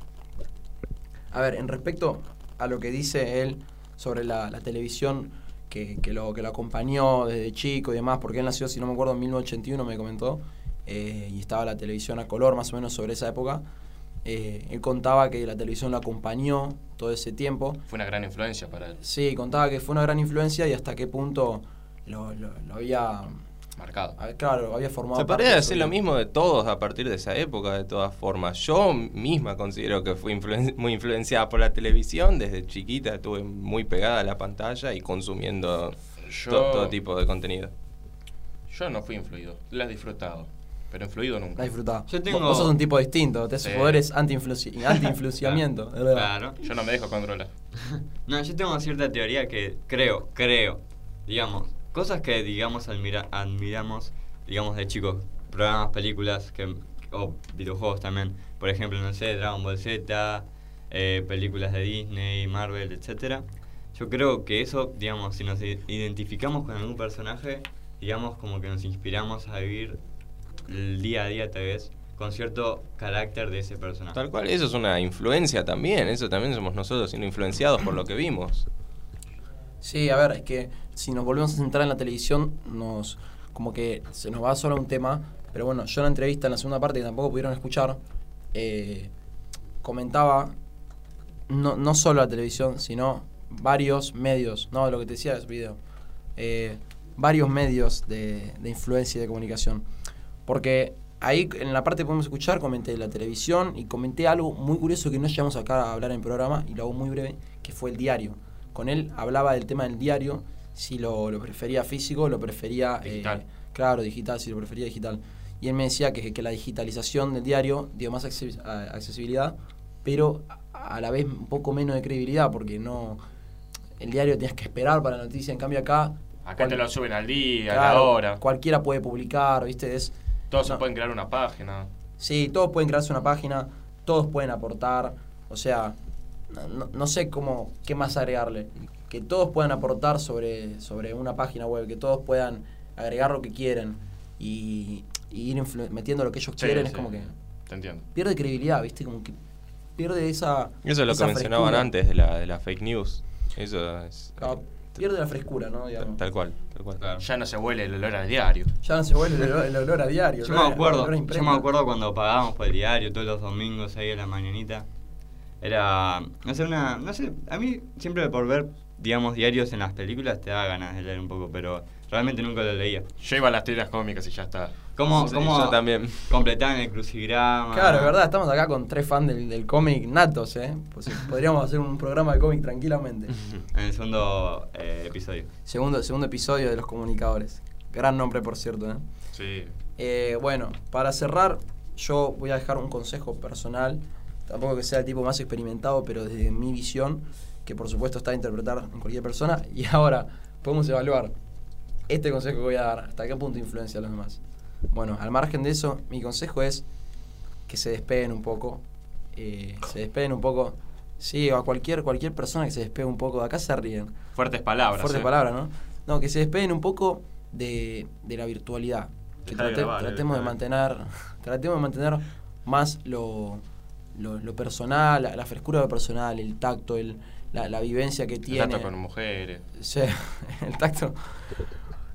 A ver, en respecto a lo que dice él sobre la, la televisión que, que lo, que lo acompañó desde chico y demás, porque él nació, si no me acuerdo, en 1981, me comentó, eh, y estaba la televisión a color más o menos sobre esa época. Eh, él contaba que la televisión lo acompañó todo ese tiempo. Fue una gran influencia para él. Sí, contaba que fue una gran influencia y hasta qué punto lo, lo- lo había... Marcado. a- Claro, lo había formado. Se podría decir lo mismo de todos a partir de esa época, de todas formas. Yo misma considero que fui influen- muy influenciada por la televisión. Desde chiquita estuve muy pegada a la pantalla y consumiendo Yo- to- todo tipo de contenido. Yo no fui influido, la he disfrutado, pero influido nunca. La disfrutaba. Yo Vos- tengo- Vos sos un tipo distinto, te Sí. poderes anti-influenciamiento. [laughs] verdad. Claro. Yo no me dejo controlar. [laughs] No, yo tengo cierta teoría que creo, creo, digamos, cosas que, digamos, admira- admiramos, digamos, de chicos, programas, películas, que, o videojuegos también, por ejemplo, no sé, Dragon Ball Z, eh, películas de Disney, Marvel, etcétera. Yo creo que eso, digamos, si nos identificamos con algún personaje, digamos, como que nos inspiramos a vivir el día a día, tal vez, con cierto carácter de ese personaje. Tal cual, eso es una influencia también. Eso también somos nosotros siendo influenciados por lo que vimos. Sí, a ver, es que si nos volvemos a centrar en la televisión, nos como que se nos va solo a un tema. Pero bueno, yo en la entrevista, en la segunda parte, que tampoco pudieron escuchar, eh, comentaba no, no solo la televisión, sino varios medios, no lo que te decía es video, eh, varios medios de, de influencia y de comunicación. Porque ahí en la parte que podemos escuchar comenté la televisión y comenté algo muy curioso que no llegamos acá a hablar en el programa y lo hago muy breve, que fue el diario. Con él hablaba del tema del diario, si lo, lo prefería físico, lo prefería... eh, Digital. claro, digital, si lo prefería digital. Y él me decía que, que la digitalización del diario dio más acces- accesibilidad, pero a, la vez un poco menos de credibilidad, porque no... El diario tenías que esperar para la noticia, en cambio acá... Acá cual- te lo suben al día, a la hora. Cualquiera puede publicar, ¿viste? Es, Todos se pueden crear una página. Sí, todos pueden crearse una página, todos pueden aportar, o sea, no, no- no sé cómo, qué más agregarle. Que todos puedan aportar sobre, sobre una página web, que todos puedan agregar lo que quieren y, y ir metiendo lo que ellos Sí, quieren, es como que Te entiendo. pierde credibilidad, ¿viste? Como que pierde esa. Eso es lo que mencionaban frescura. antes de la, de la fake news. Eso es. Claro, pierde la frescura, ¿no? Digamos. Tal cual, tal cual. Ya no se huele el olor al diario. Ya no se vuelve el olor, el olor a diario. Yo me a- acuerdo, a yo me acuerdo cuando pagábamos por el diario todos los domingos ahí a la mañanita. Era, no sé, una, no sé, a mí siempre por ver, digamos, diarios en las películas te da ganas de leer un poco, pero realmente nunca lo leía. Yo iba a las tiras cómicas y ya está. ¿Cómo, Sí, cómo yo también. completaban el crucigrama? Claro, es verdad, estamos acá con tres fans del, del cómic natos, ¿eh? Pues, podríamos hacer un programa de cómic tranquilamente. [laughs] En el segundo eh, episodio. Segundo, segundo episodio de Los Comunicadores. Gran nombre, por cierto, ¿eh? Sí. Eh, bueno, para cerrar, yo voy a dejar un consejo personal. Tampoco que sea el tipo más experimentado, pero desde mi visión, que por supuesto está a interpretar en cualquier persona. [laughs] Y ahora podemos evaluar este consejo que voy a dar, hasta qué punto influencia a los demás. Bueno, al margen de eso, mi consejo es que se despeguen un poco. eh, se despeguen un poco. Sí, a cualquier, cualquier persona que se despegue un poco. De acá se ríen. Fuertes palabras. Fuerte eh. palabra, ¿no? No, que se despeguen un poco de, de la virtualidad. Que de grabar, eh, tratemos de- mantener, [laughs] tratemos de mantener más lo, lo, lo personal, la, la frescura de lo personal, el tacto, el, la, la vivencia que El tiene. trato con mujeres. Sí, [laughs] el tacto.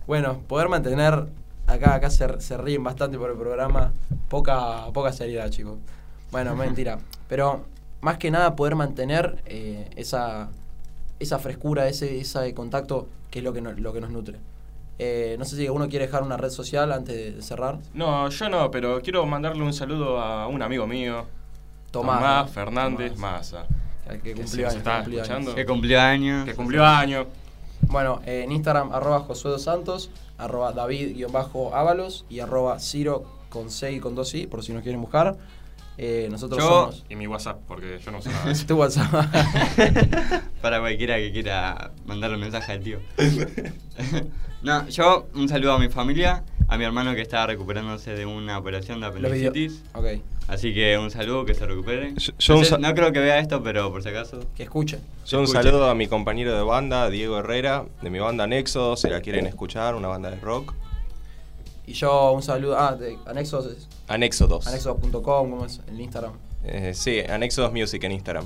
Bueno, poder mantener, acá, acá se, se ríen bastante por el programa, poca, poca seriedad, chicos. Bueno, [laughs] mentira. Pero más que nada poder mantener eh, esa, esa frescura, ese, ese contacto que es lo que, no- lo que nos nutre. Eh, no sé si uno quiere dejar una red social antes de cerrar. No, yo no, pero quiero mandarle un saludo a un amigo mío. Tomás, Tomás, ¿no? Fernández Maza. Que Que cumplió años, está cumplió años. escuchando. Que cumplió años. Que cumplió años. Bueno, eh, en Instagram, arroba Josué dos Santos, arroba David-Ábalos y arroba Ciro con C y con dos I, por si nos quieren buscar. Eh, nosotros Yo- somos... Y mi WhatsApp, porque yo no sé [laughs] nada tu WhatsApp. [laughs] Para cualquiera que quiera mandarle un mensaje al tío. [laughs] no, yo un saludo a mi familia, a mi hermano que está recuperándose de una operación de apendicitis. Ok. Así que un saludo, que se recupere. Yo- yo sa- no creo que vea esto, pero por si acaso. Que escuche. Yo un Escuche. saludo a mi compañero de banda, Diego Herrera, de mi banda Nexo, si la quieren escuchar, una banda de rock. Y yo un saludo... Ah, de Anexos, es Anexo 2. anexos.com, ¿cómo es? El Instagram. Eh, sí, Anexo 2 Music en Instagram.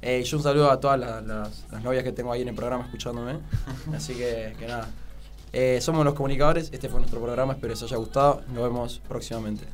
Eh, y yo un saludo a todas las, las- las novias que tengo ahí en el programa escuchándome. [laughs] Así que, que nada. Eh, somos los comunicadores, este fue nuestro programa, espero les haya gustado. Nos vemos próximamente.